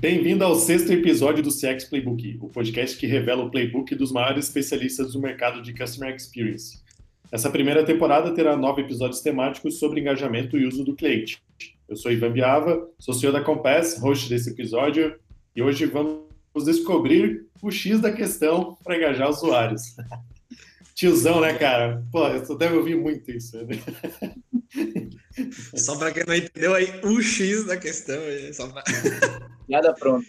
Bem-vindo ao sexto episódio do CX Playbook, o podcast que revela o playbook dos maiores especialistas do mercado de Customer Experience. Essa primeira temporada terá nove episódios temáticos sobre engajamento e uso do cliente. Eu sou Ivan Biava, sou CEO da Compass, host desse episódio, e hoje vamos descobrir o X da questão para engajar usuários. Tiozão, né, cara? Pô, você deve ouvir muito isso. Né? Só para quem não entendeu aí, o X da questão. Só pra... Nada pronto.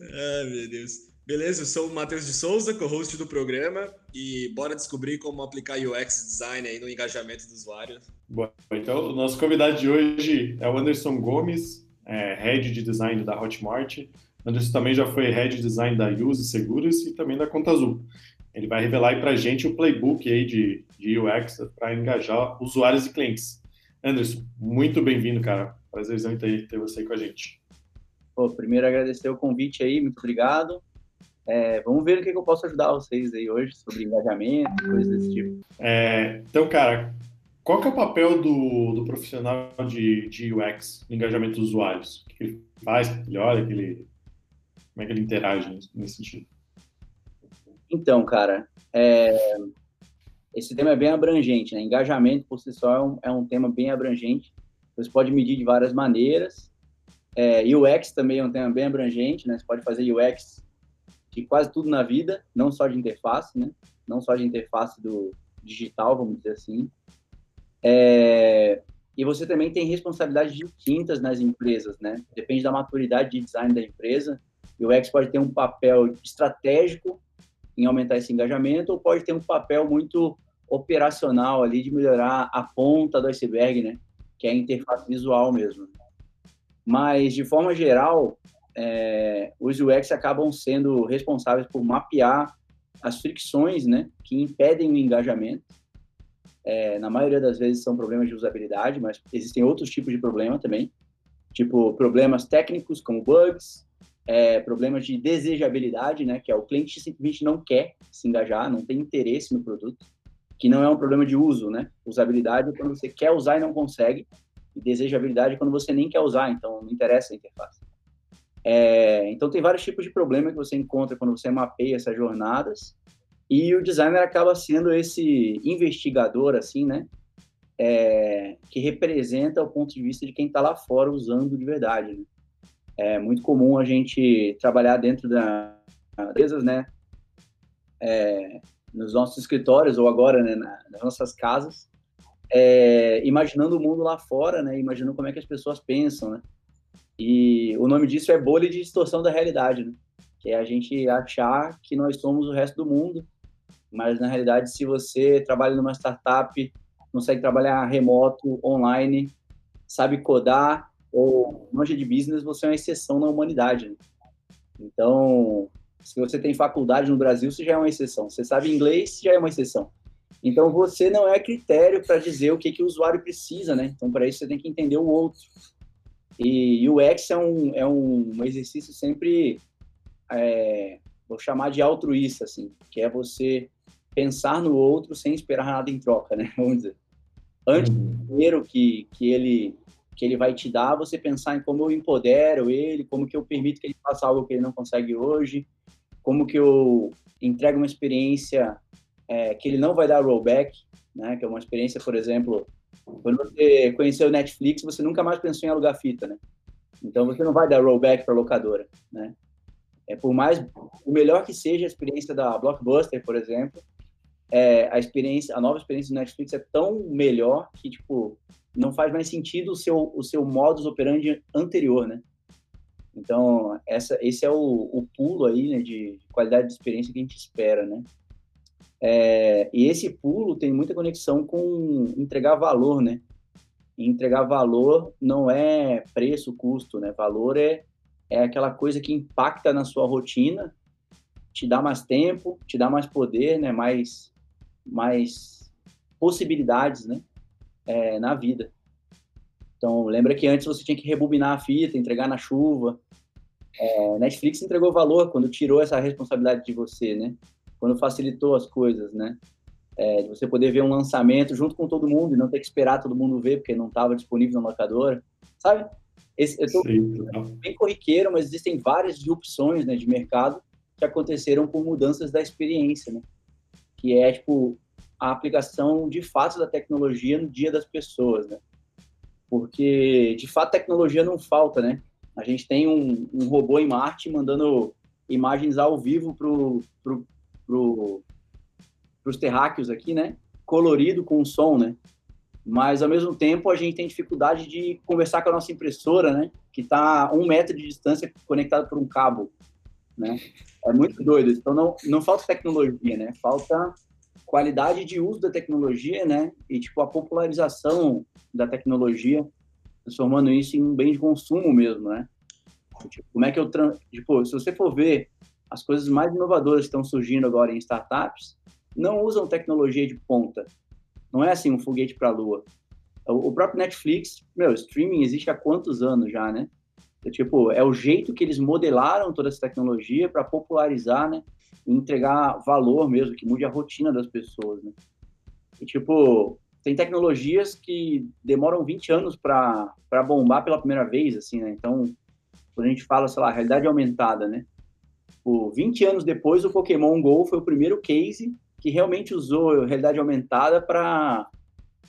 Ai, meu Deus. Beleza, eu sou o Matheus de Souza, co-host do programa, e bora descobrir como aplicar UX design aí no engajamento do usuário. Bom, então o nosso convidado de hoje é o Anderson Gomes, é, Head de Design da Hotmart. Anderson também já foi Head de Design da Use Seguros e também da Conta Azul. Ele vai revelar aí para a gente o playbook aí de, de UX para engajar usuários e clientes. Anderson, muito bem-vindo, cara. Prazerzão ter, ter você aí com a gente. Pô, primeiro agradecer o convite aí, muito obrigado. É, vamos ver o que, que, eu posso ajudar vocês aí hoje sobre engajamento, coisas desse tipo. É, então, cara, qual que é o papel do, do profissional de, de UX no engajamento dos usuários? O que ele faz, o que ele olha, que ele, como é que ele interage nesse sentido? Então, cara, é, esse tema é bem abrangente, né? Engajamento por si só é um, é um tema bem abrangente. Você pode medir de várias maneiras. É, UX também é um tema bem abrangente, né? Você pode fazer UX de quase tudo na vida, não só de interface, né? Não só de interface do digital, vamos dizer assim. É, e você também tem responsabilidades distintas nas empresas, né? Depende da maturidade de design da empresa. O UX pode ter um papel estratégico em aumentar esse engajamento, ou pode ter um papel muito operacional ali de melhorar a ponta do iceberg, né? Que é a interface visual mesmo. Mas, de forma geral, é, os UX acabam sendo responsáveis por mapear as fricções, né? Que impedem o engajamento. É, na maioria das vezes são problemas de usabilidade, mas existem outros tipos de problema também, tipo problemas técnicos como bugs, é, problemas de desejabilidade, né, que é o cliente simplesmente não quer se engajar, não tem interesse no produto, que não é um problema de uso, né? Usabilidade é quando você quer usar e não consegue, e desejabilidade quando você nem quer usar, então não interessa a interface. É, então tem vários tipos de problema que você encontra quando você mapeia essas jornadas, e o designer acaba sendo esse investigador, assim, né? É, que representa o ponto de vista de quem está lá fora usando de verdade. Né? É muito comum a gente trabalhar dentro das empresas, né? É, nos nossos escritórios ou agora né, nas nossas casas, é, imaginando o mundo lá fora, né? Imaginando como é que as pessoas pensam, né? E o nome disso é bolha de distorção da realidade, né? Que é a gente achar que nós somos o resto do mundo, mas na realidade, se você trabalha numa startup, consegue trabalhar remoto, online, sabe codar, ou manja de business, você é uma exceção na humanidade. Né? Então, se você tem faculdade no Brasil, você já é uma exceção. Você sabe inglês, já é uma exceção. Então, você não é critério para dizer o que, que o usuário precisa, né? Então, para isso, você tem que entender o outro. E o UX é um, é um exercício sempre, é, vou chamar de altruísta, assim, que é você pensar no outro sem esperar nada em troca, né? Vamos dizer. Antes do dinheiro que, que ele que ele vai te dar, você pensar em como eu empodero ele, como que eu permito que ele faça algo que ele não consegue hoje, como que eu entrego uma experiência é, que ele não vai dar rollback, né? Que é uma experiência, por exemplo, quando você conheceu o Netflix, você nunca mais pensou em alugar fita, né? Então você não vai dar rollback para locadora, né? É por mais o melhor que seja a experiência da Blockbuster, por exemplo, é, a experiência, a nova experiência do Netflix é tão melhor que tipo não faz mais sentido o seu, o seu modus operandi anterior, né? Então, essa, esse é o, o pulo aí, né, de qualidade de experiência que a gente espera, né? É, e esse pulo tem muita conexão com entregar valor, né? E entregar valor não é preço, custo, né? Valor é, é aquela coisa que impacta na sua rotina, te dá mais tempo, te dá mais poder, né? Mais, mais possibilidades, né? é, na vida. Então, lembra que antes você tinha que rebobinar a fita, entregar na chuva. É, Netflix entregou valor quando tirou essa responsabilidade de você, né? Quando facilitou as coisas, né? É, de você poder ver um lançamento junto com todo mundo e não ter que esperar todo mundo ver porque não estava disponível na locadora, sabe? Esse, eu estou bem corriqueiro, mas existem várias disrupções né, de mercado que aconteceram por mudanças da experiência, né? Que é, tipo, a aplicação de fato da tecnologia no dia das pessoas, né? Porque, de fato, tecnologia não falta, né? A gente tem um, um robô em Marte mandando imagens ao vivo pro, pro, pro, pros terráqueos aqui, né? Colorido com som, né? Mas, ao mesmo tempo, a gente tem dificuldade de conversar com a nossa impressora, né? Que está a um metro de distância conectada por um cabo, né? É muito doido. Então, não, não falta tecnologia, né? Falta qualidade de uso da tecnologia, né? E, tipo, a popularização da tecnologia, transformando isso em um bem de consumo mesmo, né? Tipo, como é que eu... Tipo, se você for ver as coisas mais inovadoras que estão surgindo agora em startups, não usam tecnologia de ponta. Não é assim um foguete para a lua. O próprio Netflix, meu, streaming existe há quantos anos já, né? É, tipo, é o jeito que eles modelaram toda essa tecnologia para popularizar, né? E entregar valor mesmo, que mude a rotina das pessoas, né? E, tipo, tem tecnologias que demoram 20 anos para bombar pela primeira vez, assim, né? Então, quando a gente fala, sei lá, realidade aumentada, né? Por 20 anos depois, o Pokémon GO foi o primeiro case que realmente usou realidade aumentada para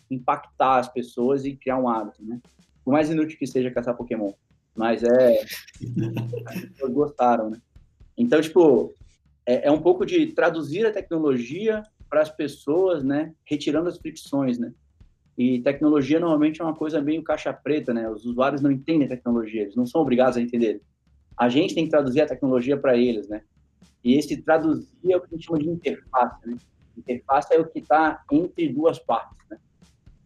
impactar as pessoas e criar um hábito, né? Por mais inútil que seja caçar Pokémon, mas é as pessoas gostaram, né? Então, tipo, é, é um pouco de traduzir a tecnologia para as pessoas, né? Retirando as fricções, né? E tecnologia normalmente é uma coisa meio caixa preta, né? Os usuários não entendem a tecnologia, eles não são obrigados a entender. A gente tem que traduzir a tecnologia para eles, né? E esse traduzir é o que a gente chama de interface, né? Interface é o que está entre duas partes, né?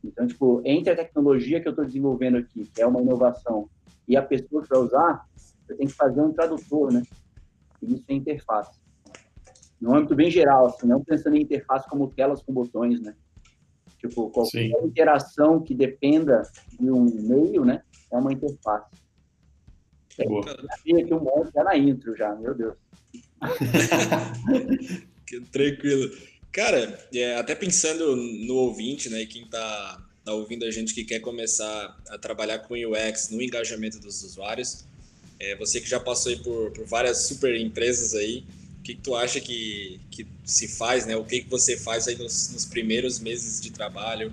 Então, tipo, entre a tecnologia que eu estou desenvolvendo aqui, que é uma inovação, e a pessoa que vai usar, eu tenho que fazer um tradutor, né? E isso é interface. No âmbito bem geral, assim, não pensando em interface como telas com botões, né? Tipo, qualquer Sim. interação que dependa de um meio, né? É uma interface. Boa. Eu aqui um monte já na intro já, meu Deus. Tranquilo. Cara, é, até pensando no ouvinte, né, quem está tá ouvindo a gente que quer começar a trabalhar com UX no engajamento dos usuários, é, você que já passou aí por, por várias super empresas aí, o que, que tu acha que, que se faz, né? O que, que você faz aí nos, nos primeiros meses de trabalho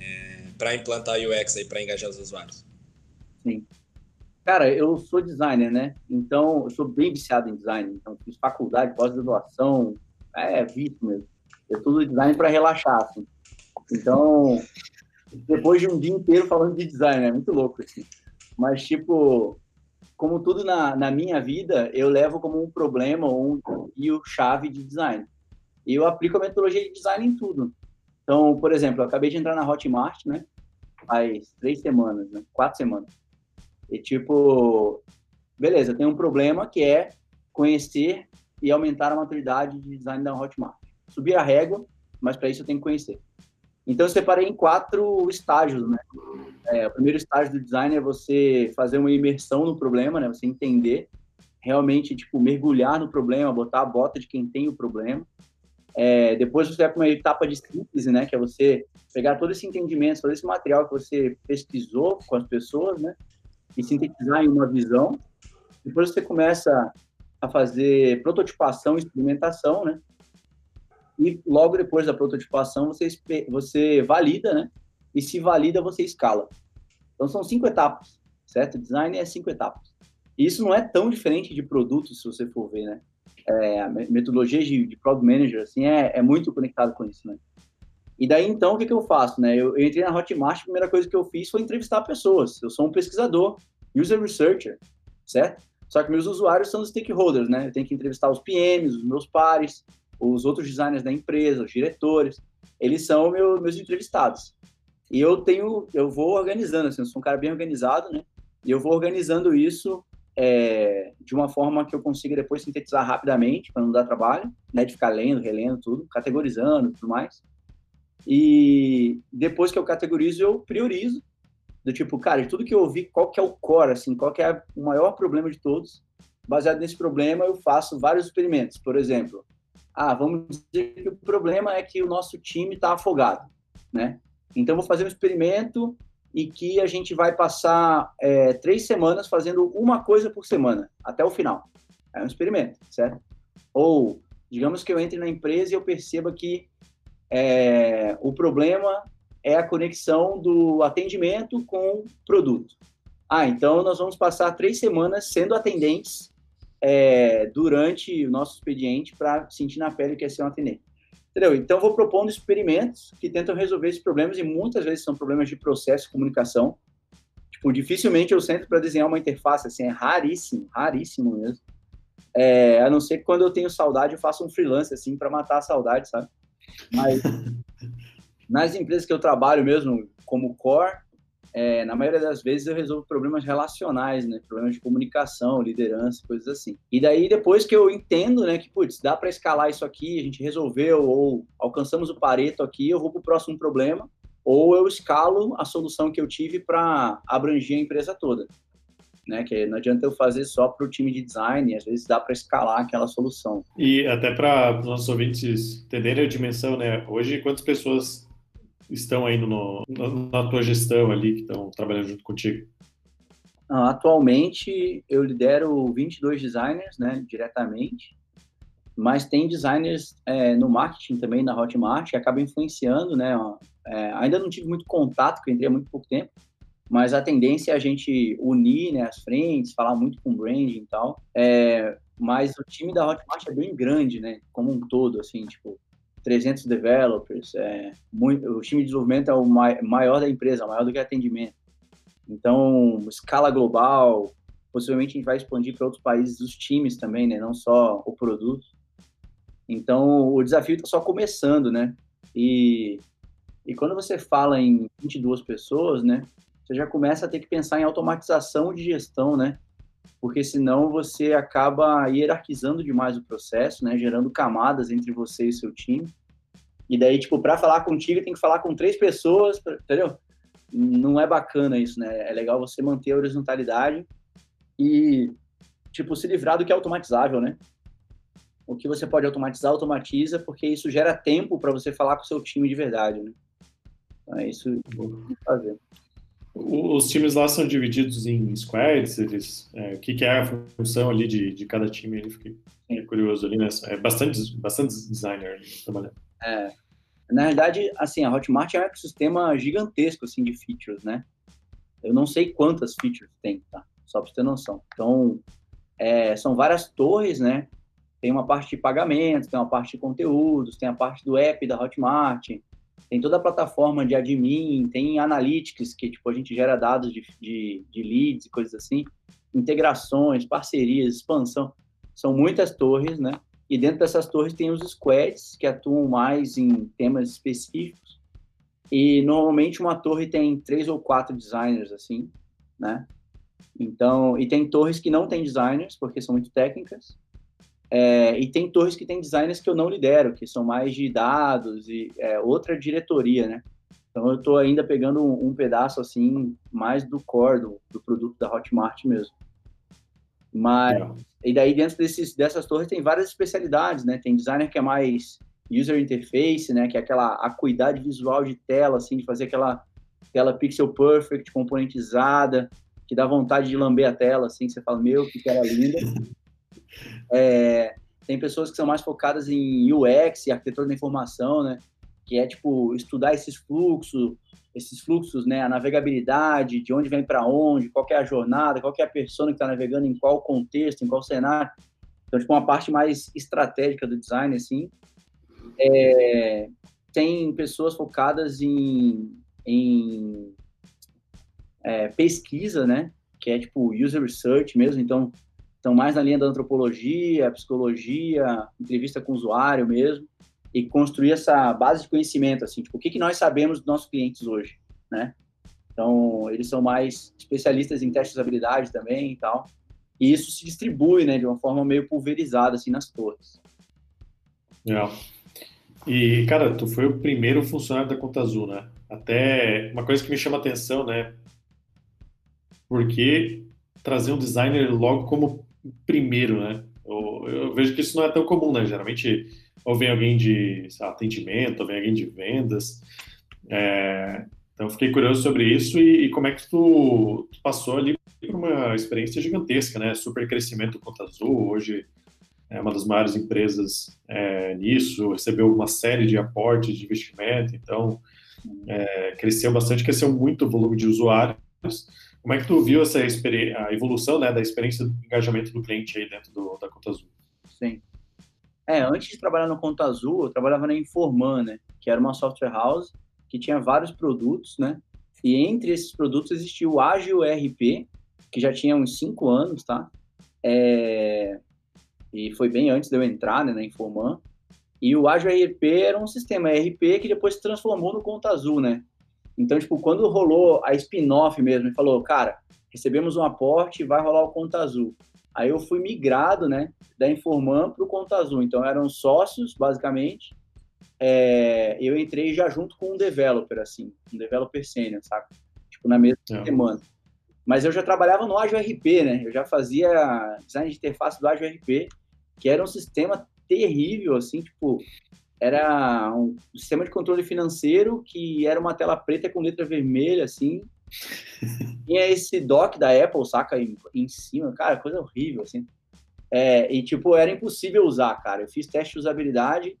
é, para implantar UX aí, para engajar os usuários? Sim. Cara, eu sou designer, né? Então, eu sou bem viciado em design. Então, fiz faculdade, pós-graduação, é, vício mesmo. Eu tudo design para relaxar, assim. Então, depois de um dia inteiro falando de design, é muito louco, assim. Mas, tipo, como tudo na, na minha vida, eu levo como um problema ou um desafio-chave de design. E eu aplico a metodologia de design em tudo. Então, por exemplo, eu acabei de entrar na Hotmart, né? Faz três semanas, né? Quatro semanas. E tipo, beleza, tem um problema que é conhecer e aumentar a maturidade de design da Hotmart. Subir a régua, mas para isso eu tenho que conhecer. Então eu separei em quatro estágios, né? É, o primeiro estágio do design é você fazer uma imersão no problema, né? Você entender, realmente, tipo, mergulhar no problema, botar a bota de quem tem o problema. É, depois você vai para uma etapa de síntese, né? Que é você pegar todo esse entendimento, todo esse material que você pesquisou com as pessoas, né? E sintetizar em uma visão. Depois você começa a fazer prototipação e experimentação, né? E logo depois da prototipação você, você valida, né? E se valida, você escala. Então são cinco etapas, certo? Design é cinco etapas. E isso não é tão diferente de produtos, se você for ver, né? É, a metodologia de, de Product Manager, assim, é, é muito conectado com isso, né? E daí, então, o que, que eu faço, né? Eu, eu, entrei na Hotmart, a primeira coisa que eu fiz foi entrevistar pessoas. Eu sou um pesquisador, user researcher, certo? Só que meus usuários são os stakeholders, né? Eu tenho que entrevistar os PMs, os meus pares, os outros designers da empresa, os diretores. Eles são meu, meus entrevistados. E eu tenho, eu vou organizando, assim, eu sou um cara bem organizado, né? E eu vou organizando isso é, de uma forma que eu consiga depois sintetizar rapidamente, para não dar trabalho, né? De ficar lendo, relendo tudo, categorizando tudo mais. E depois que eu categorizo, eu priorizo. Do tipo, cara, de tudo que eu ouvi, qual que é o core, assim, qual que é o maior problema de todos. Baseado nesse problema, eu faço vários experimentos. Por exemplo, ah, vamos dizer que o problema é que o nosso time está afogado, né? Então, vou fazer um experimento e que a gente vai passar é, três semanas fazendo uma coisa por semana, até o final. É um experimento, certo? Ou, digamos que eu entre na empresa e eu perceba que é, o problema é a conexão do atendimento com produto. Ah, então nós vamos passar três semanas sendo atendentes é, durante o nosso expediente para sentir na pele o que é ser um atendente. Entendeu? Então, vou propondo experimentos que tentam resolver esses problemas, e muitas vezes são problemas de processo e comunicação. Tipo, dificilmente eu sento para desenhar uma interface, assim, é raríssimo, raríssimo mesmo. É, a não ser que quando eu tenho saudade, eu faço um freelance, assim, para matar a saudade, sabe? Mas nas empresas que eu trabalho mesmo, como core, é, na maioria das vezes eu resolvo problemas relacionais, né? Problemas de comunicação, liderança, coisas assim. E daí, depois que eu entendo, né, que, putz, dá para escalar isso aqui, a gente resolveu, ou alcançamos o pareto aqui, eu vou para o próximo problema, ou eu escalo a solução que eu tive para abranger a empresa toda. Né, que não adianta eu fazer só para o time de design, às vezes dá para escalar aquela solução. E até para os nossos ouvintes entenderem a dimensão, né? Hoje, quantas pessoas estão aí no, na tua gestão ali, que estão trabalhando junto contigo? Atualmente, eu lidero 22 designers, né, diretamente, mas tem designers é, no marketing também, na Hotmart, que acabam influenciando, né, é, ainda não tive muito contato, porque eu entrei há muito pouco tempo, mas a tendência é a gente unir né, as frentes, falar muito com branding e tal, é, mas o time da Hotmart é bem grande, né, como um todo, assim, tipo, 300 developers, é, muito, o time de desenvolvimento é o maior da empresa, maior do que atendimento. Então, escala global, possivelmente a gente vai expandir para outros países os times também, né? Não só o produto. Então, o desafio está só começando, né? E, e quando você fala em 22 pessoas, né? Você já começa a ter que pensar em automatização de gestão, né? porque senão você acaba hierarquizando demais o processo, né, gerando camadas entre você e seu time. E daí, tipo, para falar contigo, tem que falar com três pessoas, entendeu? Não é bacana isso, né? É legal você manter a horizontalidade e, tipo, se livrar do que é automatizável, né? O que você pode automatizar, automatiza, porque isso gera tempo para você falar com o seu time de verdade, né? Então, é isso que eu fazer. Os times lá são divididos em squads, eles, é, o que, que, é a função ali de, de cada time, eu fiquei, curioso ali, né? É bastante, bastante designer trabalhando. É, na verdade, assim, a Hotmart é um ecossistema gigantesco, assim, de features, né? Eu não sei quantas features tem, tá? Só para você ter noção. Então, é, são várias torres, né? Tem uma parte de pagamento, tem uma parte de conteúdos, tem a parte do app da Hotmart, tem toda a plataforma de admin, tem analytics, que tipo, a gente gera dados de, de, de leads e coisas assim, integrações, parcerias, expansão. São muitas torres, né? E dentro dessas torres tem os squads, que atuam mais em temas específicos. E normalmente uma torre tem três ou quatro designers, assim, né? Então, e tem torres que não tem designers, porque são muito técnicas. É, e tem torres que tem designers que eu não lidero, que são mais de dados e é, outra diretoria, né? Então eu estou ainda pegando um, um, pedaço assim mais do core do, do, produto da Hotmart mesmo. Mas e daí dentro desses, dessas torres tem várias especialidades, né? Tem designer que é mais user interface, né? Que é aquela acuidade visual de tela, assim, de fazer aquela tela pixel perfect, componentizada, que dá vontade de lamber a tela, assim, você fala, meu, que tela linda. É, tem pessoas que são mais focadas em UX arquitetura da informação, né? Que é tipo estudar esses fluxos, esses fluxos, né? A navegabilidade, de onde vem para onde, qual é a jornada, qual é a pessoa que está navegando em qual contexto, em qual cenário. Então, tipo, uma parte mais estratégica do design, assim. É, tem pessoas focadas em, em é, pesquisa, né? Que é tipo user research mesmo. Então, estão mais na linha da antropologia, psicologia, entrevista com o usuário mesmo, e construir essa base de conhecimento, assim, tipo, o que, que nós sabemos dos nossos clientes hoje, né? Então, eles são mais especialistas em testes de habilidade também e tal. E isso se distribui, né, de uma forma meio pulverizada, assim, nas torres. Legal. E, cara, tu foi o primeiro funcionário da Conta Azul, né? Até uma coisa que me chama atenção, né? Porque trazer um designer logo como primeiro, né? Eu, eu, vejo que isso não é tão comum, né? Geralmente, ou vem alguém de atendimento, ou vem alguém de vendas. É, Então, fiquei curioso sobre isso e, e como é que tu, tu, passou ali por uma experiência gigantesca, né? Super crescimento Conta Azul, hoje é uma das maiores empresas é, nisso, recebeu uma série de aportes de investimento, então é, cresceu bastante, cresceu muito o volume de usuários. Como é que tu viu essa a evolução né, da experiência de engajamento do cliente aí dentro do, da Conta Azul? Sim. É, antes de trabalhar na Conta Azul, eu trabalhava na Informan, né, que era uma software house que tinha vários produtos, né? E entre esses produtos existia o Agile RP, que já tinha uns cinco anos, tá? É... E foi bem antes de eu entrar né, na Informan. E o Agile RP era um sistema RP que depois se transformou no Conta Azul, né? Então, tipo, quando rolou a spin-off mesmo, e falou, cara, recebemos um aporte vai rolar o Conta Azul. Aí eu fui migrado, né, da Informan para o Conta Azul. Então, eram sócios, basicamente, é, eu entrei já junto com um developer, assim, um developer sênior, sabe? Tipo, na mesma é. semana. Mas eu já trabalhava no Agile RP, né? Eu já fazia design de interface do Agile RP, que era um sistema terrível, assim, tipo, era um sistema de controle financeiro que era uma tela preta com letra vermelha, assim. Tinha esse dock da Apple, saca, em, em cima, cara, coisa horrível, assim. É, e, tipo, era impossível usar, cara. Eu fiz teste de usabilidade,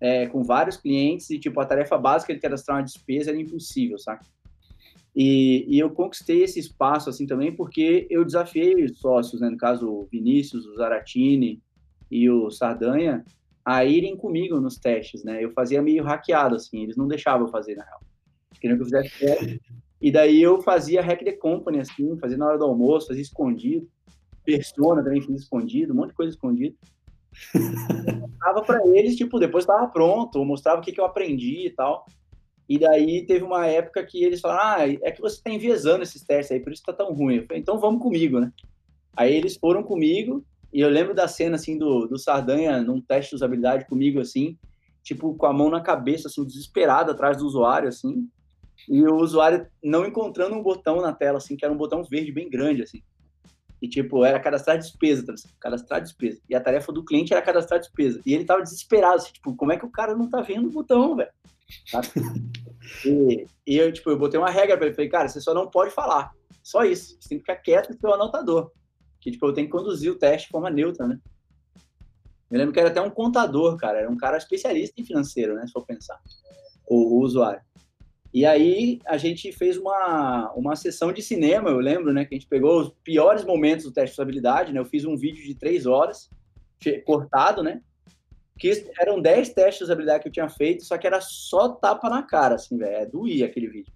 é, com vários clientes e, tipo, a tarefa básica de cadastrar uma despesa era impossível, sabe? E, e, eu conquistei esse espaço, assim, também porque eu desafiei os sócios, né? No caso, o Vinícius, o Zaratini e o Sardanha, a irem comigo nos testes, né? Eu fazia meio hackeado, assim, eles não deixavam eu fazer, na real. Queriam que eu fizesse teste. E daí eu fazia hack the company, assim, fazia na hora do almoço, fazia escondido. Persona também fiz escondido, um monte de coisa escondido mostrava para eles, tipo, depois estava pronto, mostrava o que, que eu aprendi e tal. E daí teve uma época que eles falaram: Ah, é que você está enviesando esses testes aí, por isso está tão ruim. Eu falei, então vamos comigo, né? Aí eles foram comigo, e eu lembro da cena, assim, do, do Sardanha num teste de usabilidade comigo, assim, tipo, com a mão na cabeça, assim, desesperado atrás do usuário, assim, e o usuário não encontrando um botão na tela, assim, que era um botão verde bem grande, assim. E, tipo, era cadastrar despesa, tá cadastrar despesa. E a tarefa do cliente era cadastrar despesa. E ele tava desesperado, assim, tipo, como é que o cara não tá vendo o botão, velho? e, e, eu, tipo, eu botei uma regra pra ele. Falei, cara, você só não pode falar. Só isso. Você tem que ficar quieto com o seu anotador. Que, tipo, eu tenho que conduzir o teste de forma neutra, né? Eu lembro que era até um contador, cara. Era um cara especialista em financeiro, né? Se for pensar. O, o usuário. E aí a gente fez uma, uma sessão de cinema, eu lembro, né? Que a gente pegou os piores momentos do teste de usabilidade, né? Eu fiz um vídeo de três horas, cortado, né? Que eram dez testes de usabilidade que eu tinha feito, só que era só tapa na cara, assim, velho. É, doía aquele vídeo.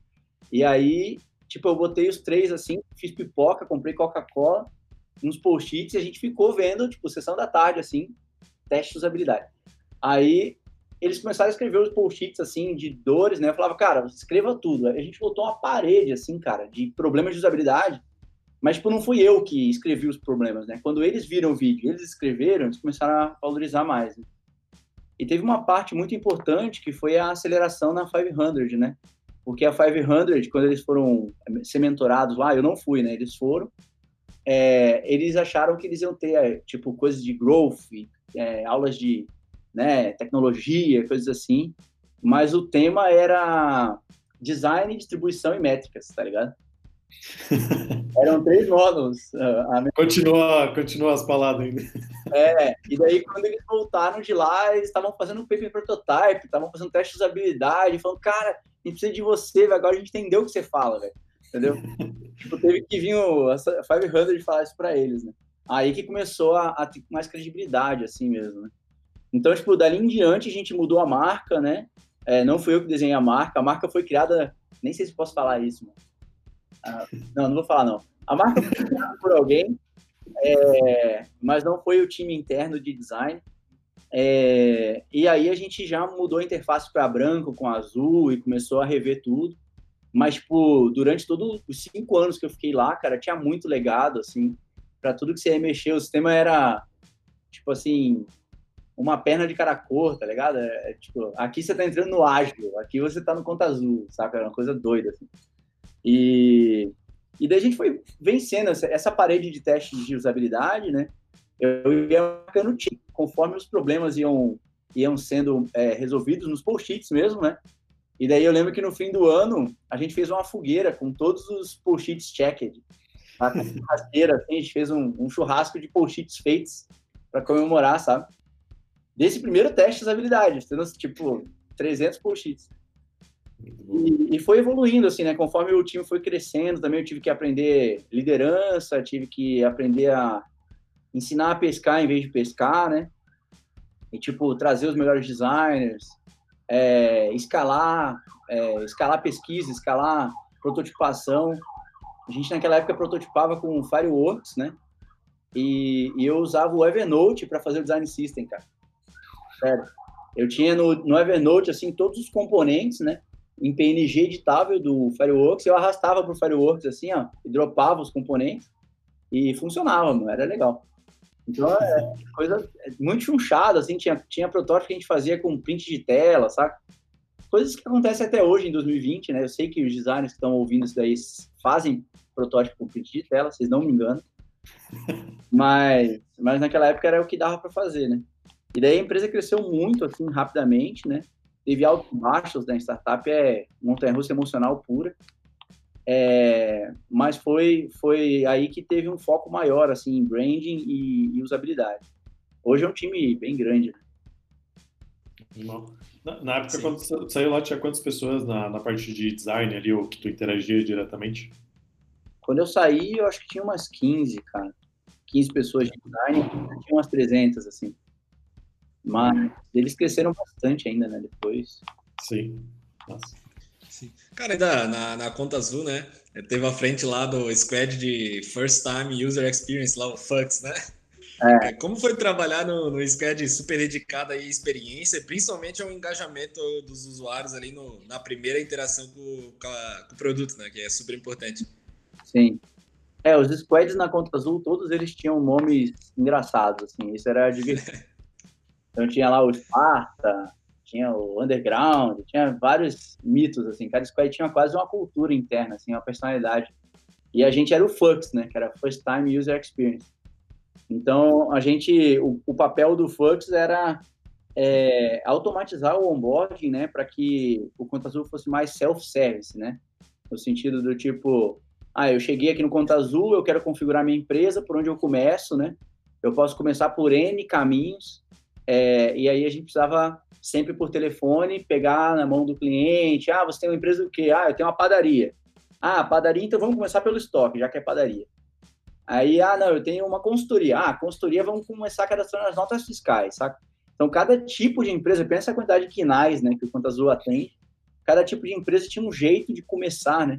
E aí, tipo, eu botei os três assim, fiz pipoca, comprei Coca-Cola, uns post-its, e a gente ficou vendo, tipo, sessão da tarde, assim, teste de usabilidade. Aí eles começaram a escrever os post-its, assim, de dores, né? Eu falava, cara, escreva tudo. A gente botou uma parede, assim, cara, de problemas de usabilidade, mas, tipo, não fui eu que escrevi os problemas, né? Quando eles viram o vídeo, eles escreveram, eles começaram a valorizar mais, né? E teve uma parte muito importante que foi a aceleração na 500, né? Porque a 500, quando eles foram ser mentorados lá, eu não fui, né? Eles foram, é, eles acharam que eles iam ter, tipo, coisas de growth, é, aulas de né, tecnologia, coisas assim, mas o tema era design, distribuição e métricas, tá ligado? Eram três módulos. Uh, continua, continua as palavras ainda. É, e daí quando eles voltaram de lá, eles estavam fazendo um paper prototype, estavam fazendo teste de usabilidade, falando, cara, a gente precisa de você, véio, agora a gente entendeu o que você fala, velho. Entendeu? tipo, teve que vir o 500 falar isso pra eles, né? Aí que começou a, a ter mais credibilidade, assim mesmo, né? Então, tipo, dali em diante a gente mudou a marca, né? É, não fui eu que desenhei a marca, a marca foi criada, nem sei se posso falar isso, mano. Ah, não, não vou falar não. A marca foi criada por alguém, é, mas não foi o time interno de design. É, e aí a gente já mudou a interface para branco com azul e começou a rever tudo. Mas, tipo, durante todos os cinco anos que eu fiquei lá, cara, tinha muito legado, assim, para tudo que você ia mexer. O sistema era, tipo assim, uma perna de cada cor, tá ligado? É, é, tipo, aqui você tá entrando no ágil, aqui você tá no conta azul, saca? É uma coisa doida, assim. E, e daí a gente foi vencendo essa, essa parede de testes de usabilidade, né? Eu ia marcando conforme os problemas iam, iam sendo é, resolvidos nos post-its mesmo, né? E daí eu lembro que no fim do ano a gente fez uma fogueira com todos os post-its checked. A churrasqueira, assim, a gente fez um, um churrasco de post-its feitos para comemorar, sabe? Desse primeiro teste de usabilidade, tipo, 300 post-its. E, e, foi evoluindo, assim, né? Conforme o time foi crescendo, também eu tive que aprender liderança, tive que aprender a ensinar a pescar em vez de pescar, né? E, tipo, trazer os melhores designers, é, escalar, é, escalar pesquisa, escalar prototipação. A gente, naquela época, prototipava com Fireworks, né? E, e eu usava o Evernote para fazer o design system, cara. Sério. Eu tinha no, no Evernote, assim, todos os componentes, né? em PNG editável do Fireworks, eu arrastava para o Fireworks assim, ó, e dropava os componentes e funcionava, mano, era legal. Então, é coisa muito chunchada, assim, tinha, tinha protótipo que a gente fazia com print de tela, saca? Coisas que acontecem até hoje, em 2020, né? Eu sei que os designers que estão ouvindo isso daí fazem protótipo com print de tela, vocês não me enganam. Mas, mas naquela época era o que dava para fazer, né? E daí a empresa cresceu muito, assim, rapidamente, né? teve altos e baixos da né? startup, é montanha-russa emocional pura. É, mas foi, foi aí que teve um foco maior, assim, em branding e, e usabilidade. Hoje é um time bem grande. Na, na época, Sim. quando saiu lá, tinha quantas pessoas na, na parte de design ali, ou que tu interagia diretamente? Quando eu saí, eu acho que tinha umas 15, cara. 15 pessoas de design, tinha umas 300, assim. Mas eles cresceram bastante ainda, né? Depois. Sim. Nossa. Sim. Cara, ainda na, na conta azul, né? Teve a frente lá do squad de First Time User Experience, lá o FUX, né? É. é. Como foi trabalhar no, no squad super dedicado à experiência, principalmente ao engajamento dos usuários ali no, na primeira interação com, com, a, com, o produto, né? Que é super importante. Sim. É, os squads na conta azul, todos eles tinham nomes engraçados, assim, isso era divertido. Então tinha lá o Sparta, tinha o Underground, tinha vários mitos, assim. Cada squad tinha quase uma cultura interna, assim, uma personalidade. E a gente era o FUX, né? Que era First Time User Experience. Então, a gente, o, o papel do FUX era é, automatizar o onboarding, né? Para que o Conta Azul fosse mais self-service, né? No sentido do tipo, ah, eu cheguei aqui no Conta Azul, eu quero configurar minha empresa, por onde eu começo, né? Eu posso começar por N caminhos, é, e aí a gente precisava sempre por telefone pegar na mão do cliente. Ah, você tem uma empresa do quê? Ah, eu tenho uma padaria. Ah, padaria, então vamos começar pelo estoque, já que é padaria. Aí, ah, não, eu tenho uma consultoria. Ah, consultoria, vamos começar cadastrando as notas fiscais, saca? Então, cada tipo de empresa, pensa a quantidade de quinais, né, que o Azul atende, cada tipo de empresa tinha um jeito de começar, né?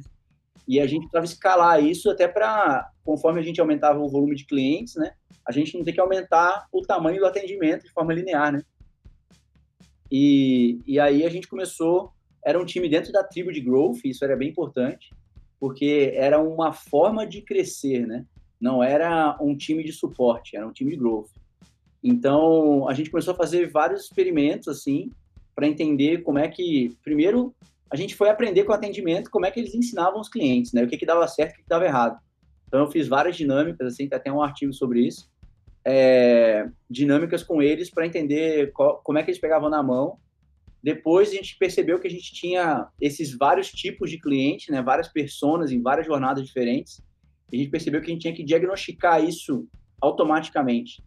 E a gente precisava escalar isso até para, conforme a gente aumentava o volume de clientes, né? A gente não tem que aumentar o tamanho do atendimento de forma linear, né? E, e aí a gente começou, era um time dentro da tribo de growth, isso era bem importante, porque era uma forma de crescer, né? Não era um time de suporte, era um time de growth. Então, a gente começou a fazer vários experimentos, assim, para entender como é que, primeiro, a gente foi aprender com o atendimento como é que eles ensinavam os clientes, né? O que que dava certo, o que que dava errado. Então eu fiz várias dinâmicas, assim, tem até um artigo sobre isso, é, dinâmicas com eles para entender qual, como é que eles pegavam na mão. Depois a gente percebeu que a gente tinha esses vários tipos de cliente, né? Várias personas em várias jornadas diferentes. A gente percebeu que a gente tinha que diagnosticar isso automaticamente.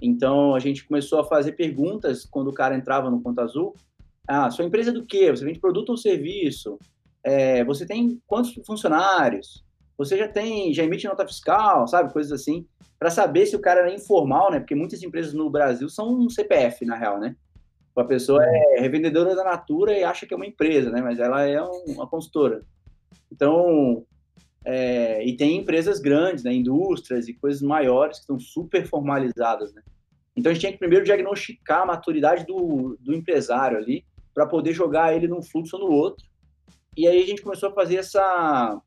Então a gente começou a fazer perguntas quando o cara entrava no Conta Azul ah, sua empresa é do quê? Você vende produto ou serviço? É, você tem quantos funcionários? Você já tem, já emite nota fiscal, sabe? Coisas assim. Para saber se o cara era informal, né? Porque muitas empresas no Brasil são um CPF, na real, né? A pessoa é revendedora da Natura e acha que é uma empresa, né? Mas ela é uma consultora. Então, é, e tem empresas grandes, né? Indústrias e coisas maiores que estão super formalizadas, né? Então, a gente tinha que primeiro diagnosticar a maturidade do, do empresário ali para poder jogar ele num fluxo ou no outro. E aí a gente começou a fazer essa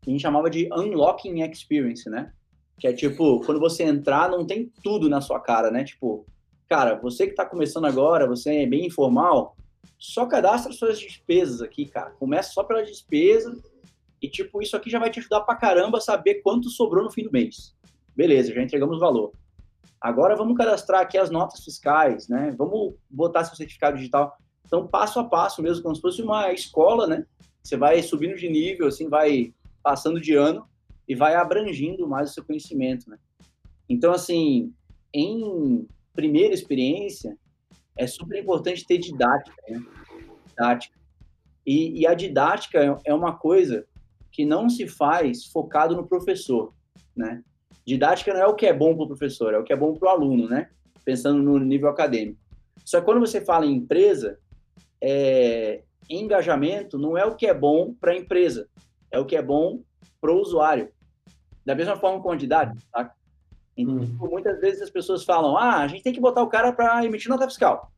que a gente chamava de unlocking experience, né? Que é tipo, quando você entrar, não tem tudo na sua cara, né? Tipo, cara, você que está começando agora, você é bem informal, só cadastra suas despesas aqui, cara. Começa só pela despesa e, tipo, isso aqui já vai te ajudar pra caramba a saber quanto sobrou no fim do mês. Beleza, já entregamos o valor. Agora vamos cadastrar aqui as notas fiscais, né? Vamos botar seu certificado digital. Então, passo a passo mesmo, como se fosse uma escola, né? Você vai subindo de nível, assim, vai passando de ano e vai abrangindo mais o seu conhecimento, né? Então, assim, em primeira experiência, é super importante ter didática, né? Didática. E, e a didática é uma coisa que não se faz focado no professor, né? Didática não é o que é bom para o professor, é o que é bom para o aluno, né? Pensando no nível acadêmico. Só que quando você fala em empresa, é, engajamento não é o que é bom para a empresa, é o que é bom para o usuário. Da mesma forma com a didática, tá? Então, hum. muitas vezes as pessoas falam: ah, a gente tem que botar o cara para emitir nota fiscal,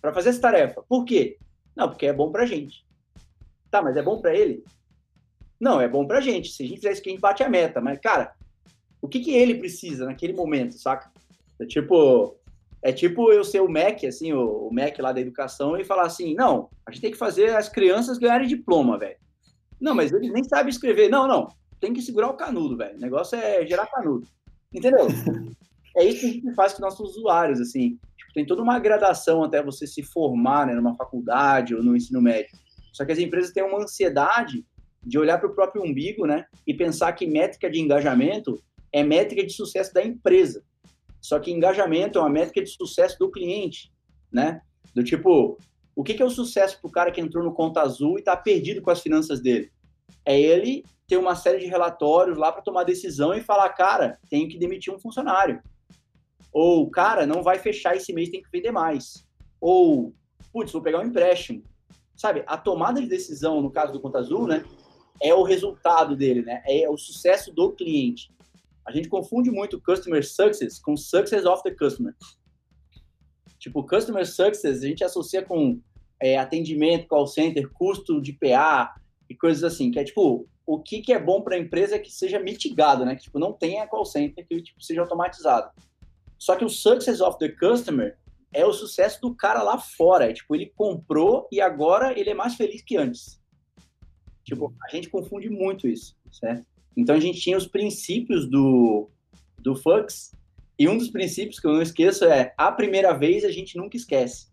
para fazer essa tarefa. Por quê? Não, porque é bom para a gente. Tá, mas é bom para ele? Não, é bom para a gente. Se a gente fizer isso, a gente bate a meta. Mas, cara, o que, que ele precisa naquele momento, saca? É tipo, é tipo eu ser o MEC, assim, o, o MEC lá da educação, e falar assim: não, a gente tem que fazer as crianças ganharem diploma, velho. Não, mas eles nem sabem escrever. Não, não. Tem que segurar o canudo, velho. O negócio é gerar canudo. Entendeu? é isso que a gente faz com nossos usuários, assim. Tipo, tem toda uma gradação até você se formar, né, numa faculdade ou no ensino médio. Só que as empresas têm uma ansiedade de olhar para o próprio umbigo, né, e pensar que métrica de engajamento é métrica de sucesso da empresa. Só que engajamento é uma métrica de sucesso do cliente, né? Do tipo, o que, que é o sucesso para o cara que entrou no conta azul e está perdido com as finanças dele? É ele ter uma série de relatórios lá para tomar decisão e falar, cara, tenho que demitir um funcionário. Ou, cara, não vai fechar esse mês, tem que vender mais. Ou, putz, vou pegar um empréstimo. Sabe, a tomada de decisão, no caso do Conta Azul, né, é o resultado dele, né? É o sucesso do cliente. A gente confunde muito customer success com success of the customer. Tipo, customer success a gente associa com é, atendimento, call center, custo de PA e coisas assim, que é tipo, o que, que é bom para a empresa é que seja mitigado, né? Que tipo, não tenha call center, que tipo, seja automatizado. Só que o success of the customer é o sucesso do cara lá fora. É, tipo, ele comprou e agora ele é mais feliz que antes. Tipo, a gente confunde muito isso, certo? Então a gente tinha os princípios do, do Fux, e um dos princípios que eu não esqueço é a primeira vez a gente nunca esquece.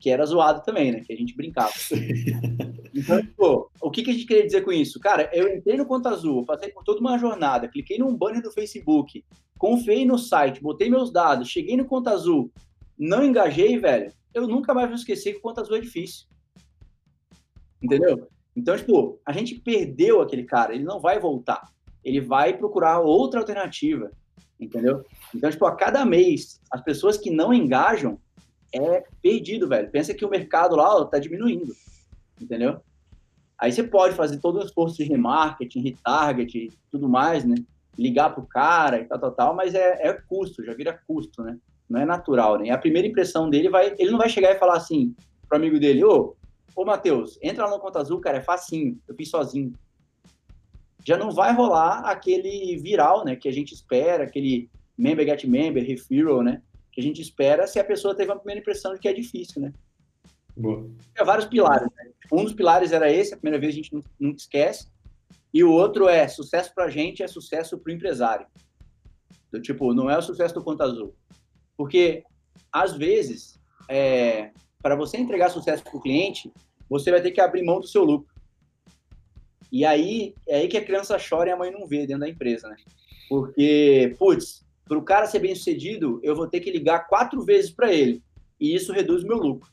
Que era zoado também, né? Que a gente brincava. então, pô, o que, que a gente queria dizer com isso? Cara, eu entrei no Conta Azul, passei por toda uma jornada, cliquei num banner do Facebook, confiei no site, botei meus dados, cheguei no Conta Azul, não engajei, velho, eu nunca mais vou esquecer que o Conta Azul é difícil. Entendeu? Então, tipo, a gente perdeu aquele cara, ele não vai voltar ele vai procurar outra alternativa, entendeu? Então, tipo, a cada mês, as pessoas que não engajam é perdido, velho. Pensa que o mercado lá ó, tá diminuindo, entendeu? Aí você pode fazer todo o esforço de remarketing, retarget, tudo mais, né? Ligar pro cara e tal, tal, tal, mas é, é custo, já vira custo, né? Não é natural, né? E a primeira impressão dele vai, ele não vai chegar e falar assim pro amigo dele, ô, ô Matheus, entra lá no Conta Azul, cara, é facinho, eu fiz sozinho já não vai rolar aquele viral, né, que a gente espera, aquele member get member, referral, né, que a gente espera se a pessoa teve uma primeira impressão de que é difícil, né. Boa. Tem vários pilares, né? Um dos pilares era esse, a primeira vez a gente nunca, nunca esquece, e o outro é sucesso para a gente é sucesso para o empresário. Do tipo, não é o sucesso do Conta Azul. Porque, às vezes, é, para você entregar sucesso para o cliente, você vai ter que abrir mão do seu lucro. E aí é aí que a criança chora e a mãe não vê dentro da empresa, né? Porque, putz, para o cara ser bem sucedido, eu vou ter que ligar quatro vezes para ele. E isso reduz o meu lucro.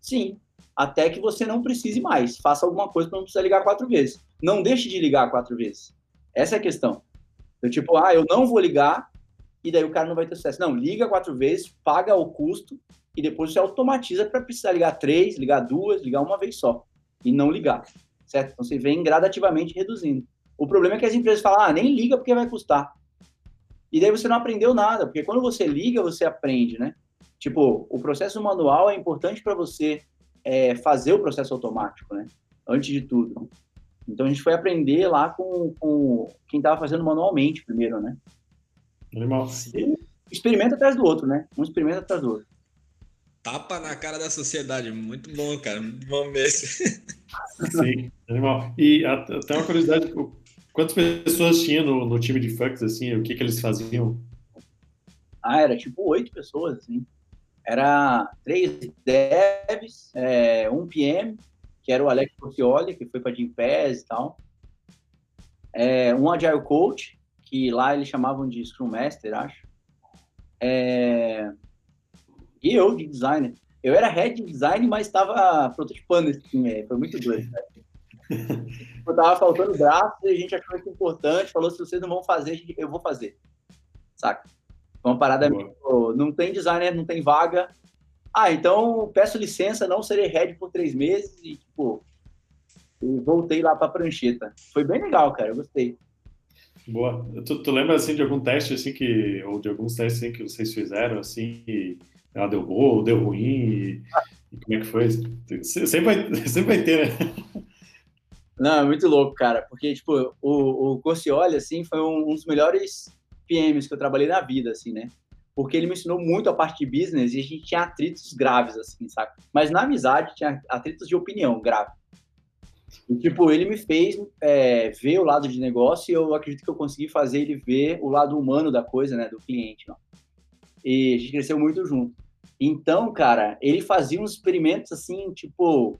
Sim, até que você não precise mais. Faça alguma coisa para não precisar ligar quatro vezes. Não deixe de ligar quatro vezes. Essa é a questão. Eu, tipo, ah, eu não vou ligar e daí o cara não vai ter sucesso. Não, liga quatro vezes, paga o custo e depois você automatiza para precisar ligar três, ligar duas, ligar uma vez só. E não ligar certo? Então você vem gradativamente reduzindo. O problema é que as empresas falam, ah, nem liga porque vai custar. E daí você não aprendeu nada, porque quando você liga, você aprende, né? Tipo, o processo manual é importante para você é, fazer o processo automático, né? Antes de tudo. Então a gente foi aprender lá com, com quem estava fazendo manualmente primeiro, né? Animal. Experimenta atrás do outro, né? Um experimenta atrás do outro. Tapa na cara da sociedade, muito bom, cara, muito bom mesmo. Sim, animal. E até uma curiosidade, quantas pessoas tinha no, no time de Fux, assim, o que que eles faziam? Ah, era tipo oito pessoas, assim. Era três devs, é, um PM, que era o Alex Porcioli, que foi para Gimpass e tal. É, um Agile Coach, que lá eles chamavam de Scrum Master, acho. É, e eu, de designer. Eu era head de design, mas estava prototipando esse time. Foi muito doido, né? Eu tava faltando braço e a gente achou isso importante. Falou: se vocês não vão fazer, eu vou fazer. Saca? Uma parada, Boa. não tem designer, não tem vaga. Ah, então peço licença, não serei head por três meses e, tipo, voltei lá pra prancheta. Foi bem legal, cara, eu gostei. Boa. Tu, tu lembra, assim, de algum teste, assim, que, ou de alguns testes, assim, que vocês fizeram, assim, e ela deu bom, deu ruim, e, e como é que foi? Sempre vai, sempre vai ter, né? Não, é muito louco, cara, porque, tipo, o, o Corcioli, assim, foi um, um dos melhores PMs que eu trabalhei na vida, assim, né? Porque ele me ensinou muito a parte de business e a gente tinha atritos graves, assim, saca? Mas na amizade tinha atritos de opinião grave. E, tipo, ele me fez é, ver o lado de negócio e eu acredito que eu consegui fazer ele ver o lado humano da coisa, né, do cliente. Ó. E a gente cresceu muito junto. Então, cara, ele fazia uns experimentos assim, tipo,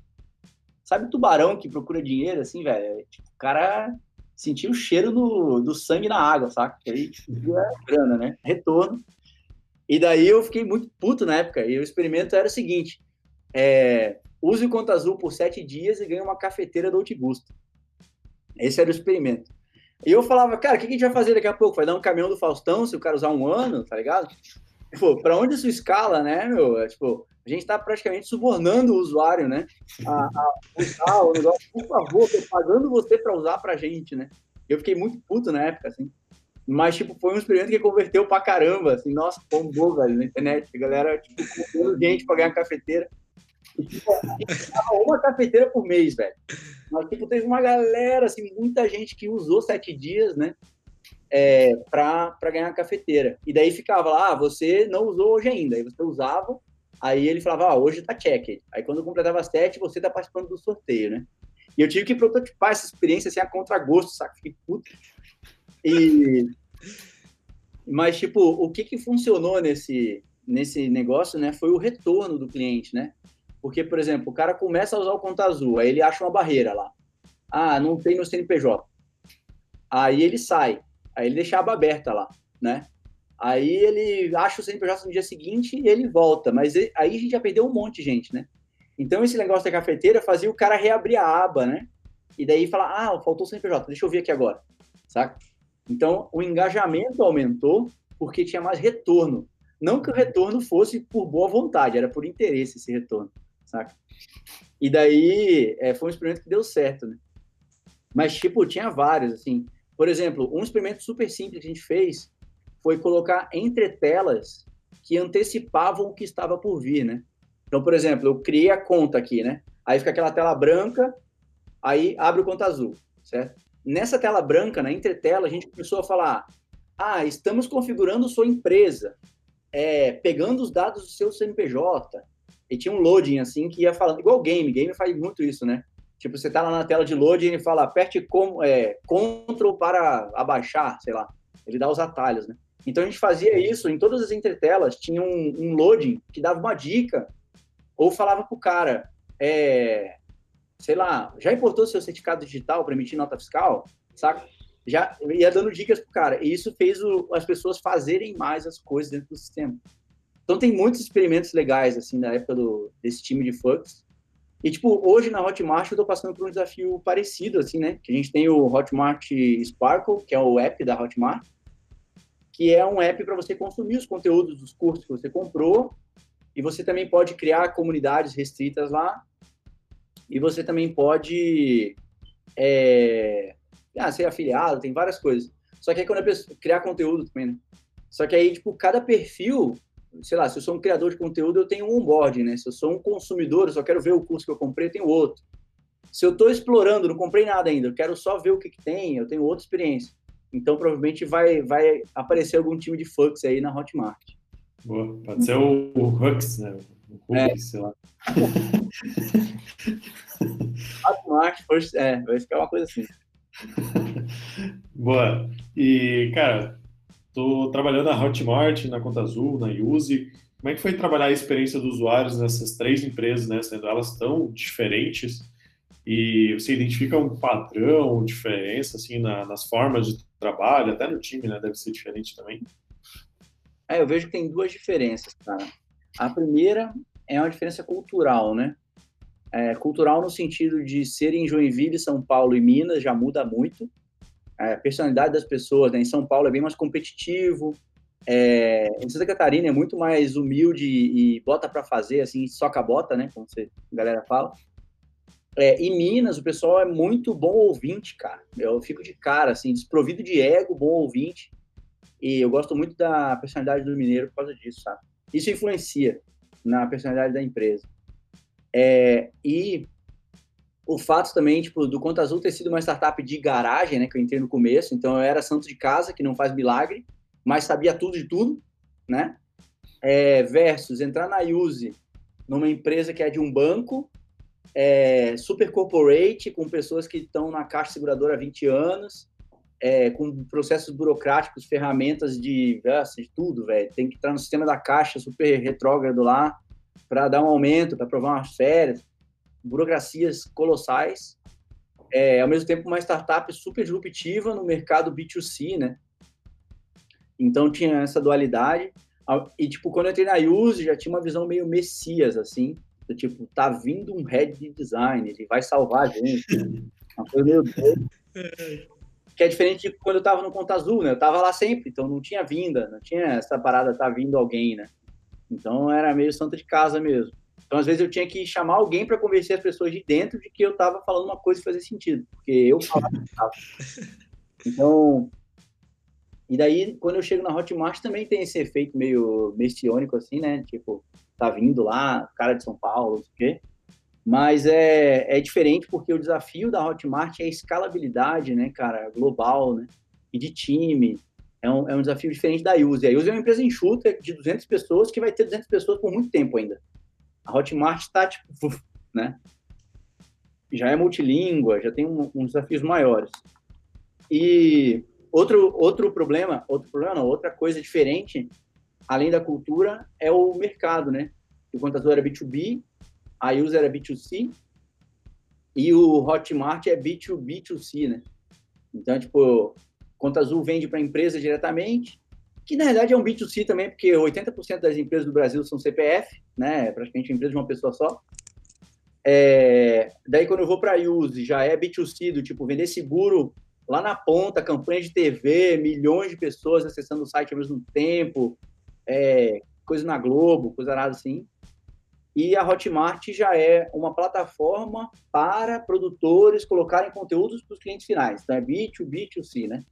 sabe tubarão que procura dinheiro, assim, velho? Tipo, o cara sentia o cheiro do, do sangue na água, saca? Aí, tipo, grana, né? Retorno. E daí eu fiquei muito puto na época. E o experimento era o seguinte: é, use o Conta Azul por sete dias e ganhe uma cafeteira do Outgusto. Esse era o experimento. E eu falava, cara, o que a gente vai fazer daqui a pouco? Vai dar um caminhão do Faustão se o cara usar um ano, tá ligado? Tipo, pra onde isso escala, né, meu? É, tipo, a gente tá praticamente subornando o usuário, né? A, a usar o negócio, por favor, tô pagando você pra usar pra gente, né? Eu fiquei muito puto na época, assim. Mas, tipo, foi um experimento que converteu pra caramba, assim, nossa, bombou, velho, na internet. A galera, tipo, comprando gente pra ganhar cafeteira. E, tipo, uma cafeteira por mês, velho. Mas, tipo, teve uma galera, assim, muita gente que usou sete dias, né? É, para ganhar a cafeteira. E daí ficava lá, ah, você não usou hoje ainda. Aí você usava, aí ele falava, ah, hoje tá check. Aí quando completava sete, você tá participando do sorteio, né? E eu tive que prototipar essa experiência assim a contragosto, saca? Fiquei puto. E... Mas, tipo, o que que funcionou nesse, nesse negócio, né? Foi o retorno do cliente, né? Porque, por exemplo, o cara começa a usar o conta azul, aí ele acha uma barreira lá. Ah, não tem no CNPJ. Aí ele sai, aí ele deixa a aba aberta lá, né? Aí ele acha o CNPJ no dia seguinte e ele volta, mas aí a gente já perdeu um monte de gente, né? Então esse negócio da cafeteira fazia o cara reabrir a aba, né? E daí falar, ah, faltou o CNPJ, deixa eu ver aqui agora, saca? Então o engajamento aumentou porque tinha mais retorno. Não que o retorno fosse por boa vontade, era por interesse esse retorno saca? E daí é, foi um experimento que deu certo, né? Mas, tipo, tinha vários, assim. Por exemplo, um experimento super simples que a gente fez foi colocar entre telas que antecipavam o que estava por vir, né? Então, por exemplo, eu criei a conta aqui, né? Aí fica aquela tela branca, aí abre o conta azul, certo? Nessa tela branca, na entretela, a gente começou a falar: ah, estamos configurando sua empresa, é, pegando os dados do seu CNPJ, e tinha um loading, assim, que ia falando, igual game, game faz muito isso, né? Tipo, você tá lá na tela de loading e ele fala, aperte com, é, Ctrl para abaixar, sei lá. Ele dá os atalhos, né? Então a gente fazia isso em todas as entretelas, tinha um, um loading que dava uma dica, ou falava pro cara, é, sei lá, já importou seu certificado digital para emitir nota fiscal? Saca? Já ia dando dicas pro cara. E isso fez o, as pessoas fazerem mais as coisas dentro do sistema. Então tem muitos experimentos legais, assim, na época do, desse time de Flux. E, tipo, hoje na Hotmart eu tô passando por um desafio parecido, assim, né? Que a gente tem o Hotmart Sparkle, que é o app da Hotmart, que é um app para você consumir os conteúdos dos cursos que você comprou, e você também pode criar comunidades restritas lá, e você também pode é, ah, ser afiliado, tem várias coisas. Só que aí quando a pessoa criar conteúdo também, né? Só que aí, tipo, cada perfil sei lá, se eu sou um criador de conteúdo, eu tenho um onboarding, né? Se eu sou um consumidor, eu só quero ver o curso que eu comprei, eu tenho outro. Se eu estou explorando, não comprei nada ainda, eu quero só ver o que, que tem, eu tenho outra experiência. Então, provavelmente vai, vai aparecer algum time de Fux aí na Hotmart. Boa, pode ser o, o Hux, né? O Hux, é. sei lá. Hotmart, é, vai ficar uma coisa assim. Boa. E, cara, Estou trabalhando na Hotmart, na Conta Azul, na Use. Como é que foi trabalhar a experiência dos usuários nessas três empresas, né, sendo elas tão diferentes? E você identifica um padrão, diferença, assim, na, nas formas de trabalho, até no time, né, deve ser diferente também? É, eu vejo que tem duas diferenças, cara. A primeira é uma diferença cultural, né? É, cultural no sentido de ser em Joinville, São Paulo e Minas já muda muito. A personalidade das pessoas, né? Em São Paulo é bem mais competitivo, é, em Santa Catarina é muito mais humilde e, bota para fazer, assim, soca bota, né? Como você, a galera fala. É, em Minas, o pessoal é muito bom ouvinte, cara. Eu fico de cara, assim, desprovido de ego, bom ouvinte. E eu gosto muito da personalidade do mineiro por causa disso, sabe? Isso influencia na personalidade da empresa. É, e o fato também, tipo, do Conta Azul ter sido uma startup de garagem, né? Que eu entrei no começo. Então, eu era santo de casa, que não faz milagre mas sabia tudo de tudo, né? É, versus entrar na Use, numa empresa que é de um banco, é, super corporate, com pessoas que estão na caixa seguradora há 20 anos, é, com processos burocráticos, ferramentas de, nossa, de tudo, velho. Tem que entrar no sistema da caixa super retrógrado lá para dar um aumento, para provar umas férias, burocracias colossais. É, ao mesmo tempo, uma startup super disruptiva no mercado B2C, né? Então tinha essa dualidade. E, tipo, quando eu entrei na Use, já tinha uma visão meio messias, assim. Do, tipo, tá vindo um head de design, ele vai salvar a gente. Uma coisa meio doida. Que é diferente de quando eu tava no Conta Azul, né? Eu tava lá sempre, então não tinha vinda, não tinha essa parada, tá vindo alguém, né? Então era meio santa de casa mesmo. Então, às vezes, eu tinha que chamar alguém para convencer as pessoas de dentro de que eu estava falando uma coisa que fazia sentido, porque eu falava. Então, e daí, quando eu chego na Hotmart, também tem esse efeito meio messiônico, assim, né? Tipo, tá vindo lá, cara de São Paulo, não sei o quê. Mas é, é diferente porque o desafio da Hotmart é a escalabilidade, né, cara, global, né? E de time. É um, é um desafio diferente da Use. A Use é uma empresa enxuta de 200 pessoas que vai ter 200 pessoas por muito tempo ainda. A Hotmart está, tipo, né? Já é multilíngua, já tem um, uns desafios maiores. E Outro, outro problema, outro problema não, outra coisa diferente, além da cultura, é o mercado, né? O contador era B2B, a user era B2C e o Hotmart é B2B2C, né? Então, tipo, Conta Azul vende para a empresa diretamente, que na verdade é um B2C também, porque 80% das empresas do Brasil são CPF, né? Praticamente empresa de uma pessoa só. É, daí, quando eu vou para a Use, já é B2C, do tipo, vender seguro lá na ponta, campanha de TV, milhões de pessoas acessando o site ao mesmo tempo, é, coisa na Globo, coisa nada assim. E a Hotmart já é uma plataforma para produtores colocarem conteúdos para os clientes finais. Então é B2B, B2C, né?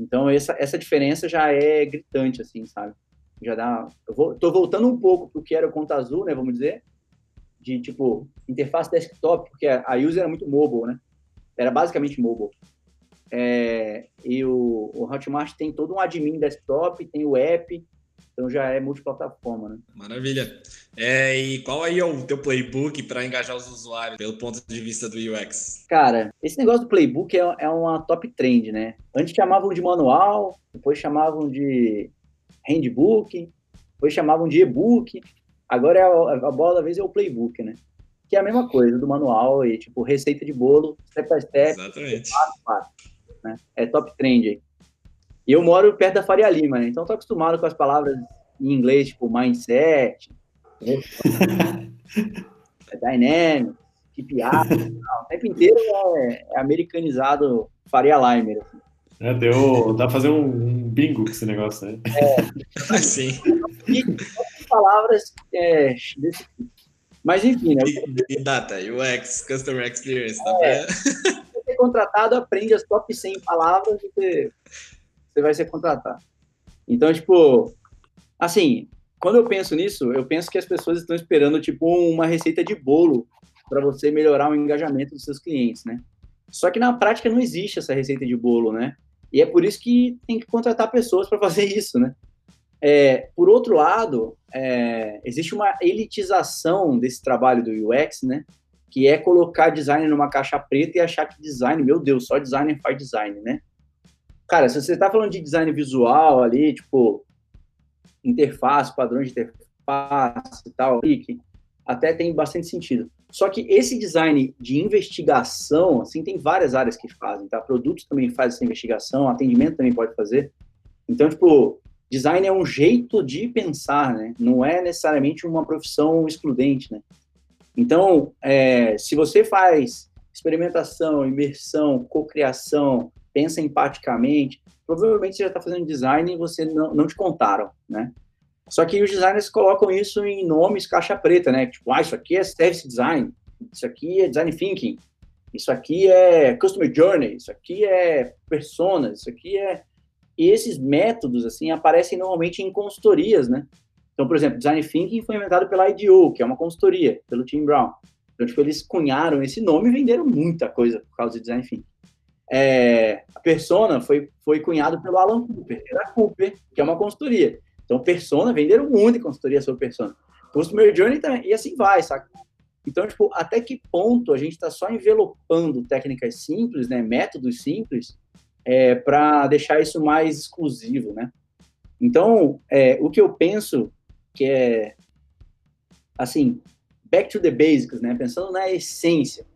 Então essa, essa diferença já é gritante, assim, sabe? Já dá. Eu vou, tô voltando um pouco para o que era o Conta Azul, né? Vamos dizer, de tipo interface desktop, porque a user era muito mobile, né? Era basicamente mobile. É, e o, o Hotmart tem todo um admin desktop, tem o app, então já é multiplataforma, né? Maravilha. É, e qual aí é o teu playbook para engajar os usuários pelo ponto de vista do UX? Cara, esse negócio do playbook é, é uma top trend, né? Antes chamavam de manual, depois chamavam de handbook, depois chamavam de e-book, agora é a, a bola da vez é o playbook, né? Que é a mesma coisa do manual e, tipo, receita de bolo, step by step. Exatamente. Passo, passo né? É top trend aí. E eu moro perto da Faria Lima, né? Então tô acostumado com as palavras em inglês, tipo mindset, é dynamic, KPI, o tempo inteiro é, é americanizado Faria Limer. Assim. É, deu, dá pra fazer um, um, bingo com esse negócio, né? É. Sim. E palavras é, desse tipo. Mas enfim, né? Big Data, UX, Customer Experience, tá é. pra contratado, aprende as top 100 palavras e você, você vai ser contratado. Então, tipo, assim, quando eu penso nisso, eu penso que as pessoas estão esperando, tipo, uma receita de bolo para você melhorar o engajamento dos seus clientes, né? Só que na prática não existe essa receita de bolo, né? E é por isso que tem que contratar pessoas para fazer isso, né? É, por outro lado, é, existe uma elitização desse trabalho do UX, né? que é colocar design numa caixa preta e achar que design, meu Deus, só designer faz design, né? Cara, se você está falando de design visual ali, tipo, interface, padrões de passe e tal, até tem bastante sentido. Só que esse design de investigação, assim, tem várias áreas que fazem, tá? Produtos também fazem essa investigação, atendimento também pode fazer. Então, tipo, design é um jeito de pensar, né? Não é necessariamente uma profissão excludente, né? Então, é, se você faz experimentação, imersão, cocriação, pensa empaticamente, provavelmente você já está fazendo design e você não, não te contaram, né? Só que os designers colocam isso em nomes caixa preta, né? Tipo, ah, isso aqui é service design, isso aqui é design thinking, isso aqui é customer journey, isso aqui é personas, isso aqui é... E esses métodos, assim, aparecem normalmente em consultorias, né? Então, por exemplo, design thinking foi inventado pela IDEO, que é uma consultoria, pelo Tim Brown. Então, tipo, eles cunharam esse nome e venderam muita coisa por causa de design thinking. É, a Persona foi, foi cunhado pelo Alan Cooper, da Cooper, que é uma consultoria. Então, Persona, venderam muito em consultoria sobre Persona. Customer Journey também, e assim vai, saca? Então, tipo, até que ponto a gente está só envelopando técnicas simples, né, métodos simples, é, para deixar isso mais exclusivo, né? Então, é, o que eu penso que é, assim, back to the basics, né, pensando na essência.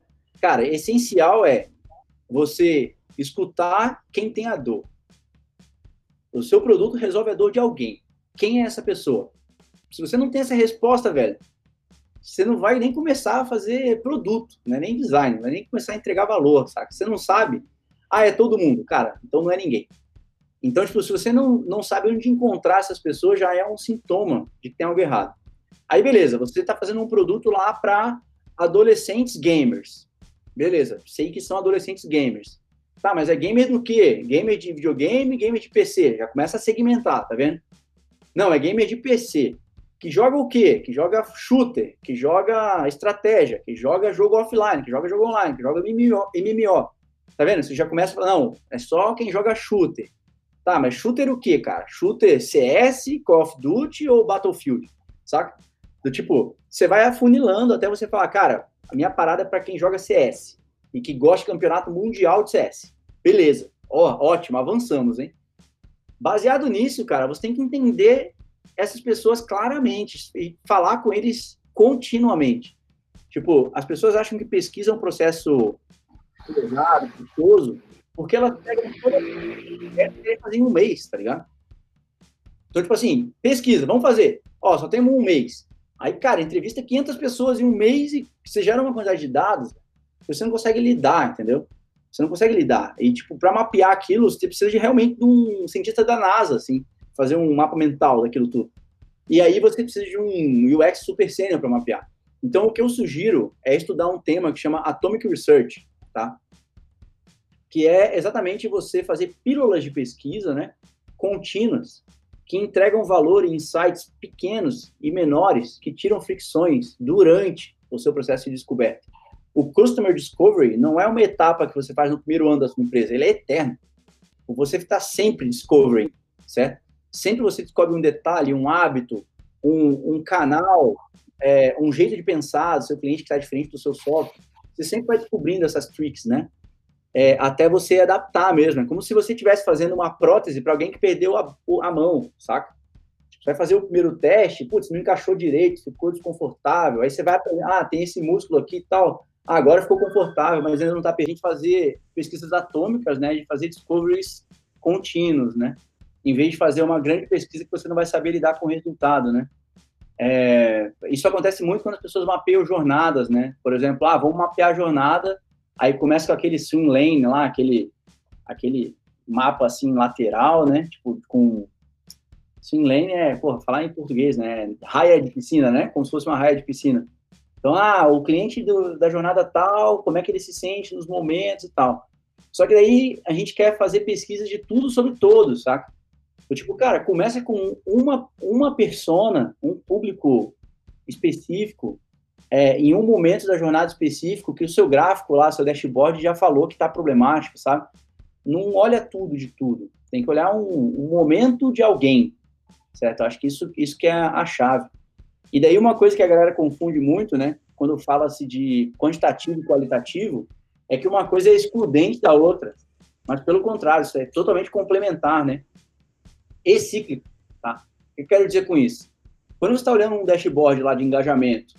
Cara, essencial é você escutar quem tem a dor. O seu produto resolve a dor de alguém. Quem é essa pessoa? Se você não tem essa resposta, velho, você não vai nem começar a fazer produto, né? nem design, vai nem começar a entregar valor, saca? Você não sabe, ah, é todo mundo, cara, então não é ninguém. Então, tipo, se você não, não sabe onde encontrar essas pessoas, já é um sintoma de que tem algo errado. Aí, beleza, você está fazendo um produto lá para adolescentes gamers. Beleza, sei que são adolescentes gamers. Tá, mas é gamer do quê? Gamer de videogame, gamer de PC. Já começa a segmentar, tá vendo? Não, é gamer de PC. Que joga o quê? Que joga shooter, que joga estratégia, que joga jogo offline, que joga jogo online, que joga MMO. Tá vendo? Você já começa a falar, não, é só quem joga shooter. Tá, mas shooter o quê, cara? Shooter CS, Call of Duty ou Battlefield? Saca? Do tipo, você vai afunilando até você falar, cara, a minha parada é para quem joga CS e que gosta de campeonato mundial de CS. Beleza. Ó, ótimo, avançamos, hein? Baseado nisso, cara, você tem que entender essas pessoas claramente e falar com eles continuamente. Tipo, as pessoas acham que pesquisa é um processo pesado, custoso, porque elas pegam toda em um mês, tá ligado? Então, tipo assim, pesquisa, vamos fazer. Ó, só temos um mês. Aí, cara, entrevista 500 pessoas em um mês e você gera uma quantidade de dados que você não consegue lidar, entendeu? Você não consegue lidar. E, tipo, para mapear aquilo, você precisa de realmente de um cientista da NASA, assim, fazer um mapa mental daquilo tudo. E aí você precisa de um UX super sênior para mapear. Então, o que eu sugiro é estudar um tema que chama Atomic Research, tá? Que é exatamente você fazer pílulas de pesquisa, né, contínuas, que entregam valor em insights pequenos e menores que tiram fricções durante o seu processo de descoberta o Customer Discovery não é uma etapa que você faz no primeiro ano da sua empresa, ele é eterno. Você está sempre discovering, certo? Sempre você descobre um detalhe, um hábito, um, um canal, é, um jeito de pensar do seu cliente que está diferente do seu software. Você sempre vai descobrindo essas tricks, né? É, até você adaptar mesmo. É como se você estivesse fazendo uma prótese para alguém que perdeu a, a mão, saca? Você vai fazer o primeiro teste, putz, não encaixou direito, ficou desconfortável. Aí você vai aprender, ah, tem esse músculo aqui e tal agora ficou confortável, mas ainda não está permitindo fazer pesquisas atômicas, né, de fazer discoveries contínuos, né, em vez de fazer uma grande pesquisa que você não vai saber lidar com o resultado, né. É, isso acontece muito quando as pessoas mapeiam jornadas, né, por exemplo, ah, vamos mapear a jornada, aí começa com aquele swim lane lá, aquele, aquele mapa assim lateral, né, tipo com swim lane é, porra, falar em português, né, raia de piscina, né, como se fosse uma raia de piscina. Então, ah, o cliente do, da jornada tal, como é que ele se sente nos momentos e tal. Só que daí a gente quer fazer pesquisa de tudo sobre todos, saca? Eu, tipo, cara, começa com uma, uma persona, um público específico, é, em um momento da jornada específico, que o seu gráfico lá, seu dashboard já falou que está problemático, sabe? Não olha tudo de tudo. Tem que olhar um, um momento de alguém, certo? Acho que isso, isso que é a chave. E daí uma coisa que a galera confunde muito, né, quando fala-se de quantitativo e qualitativo, é que uma coisa é excludente da outra, mas pelo contrário, isso é totalmente complementar, né? E cíclico, tá? O que eu quero dizer com isso? quando você está olhando um dashboard lá de engajamento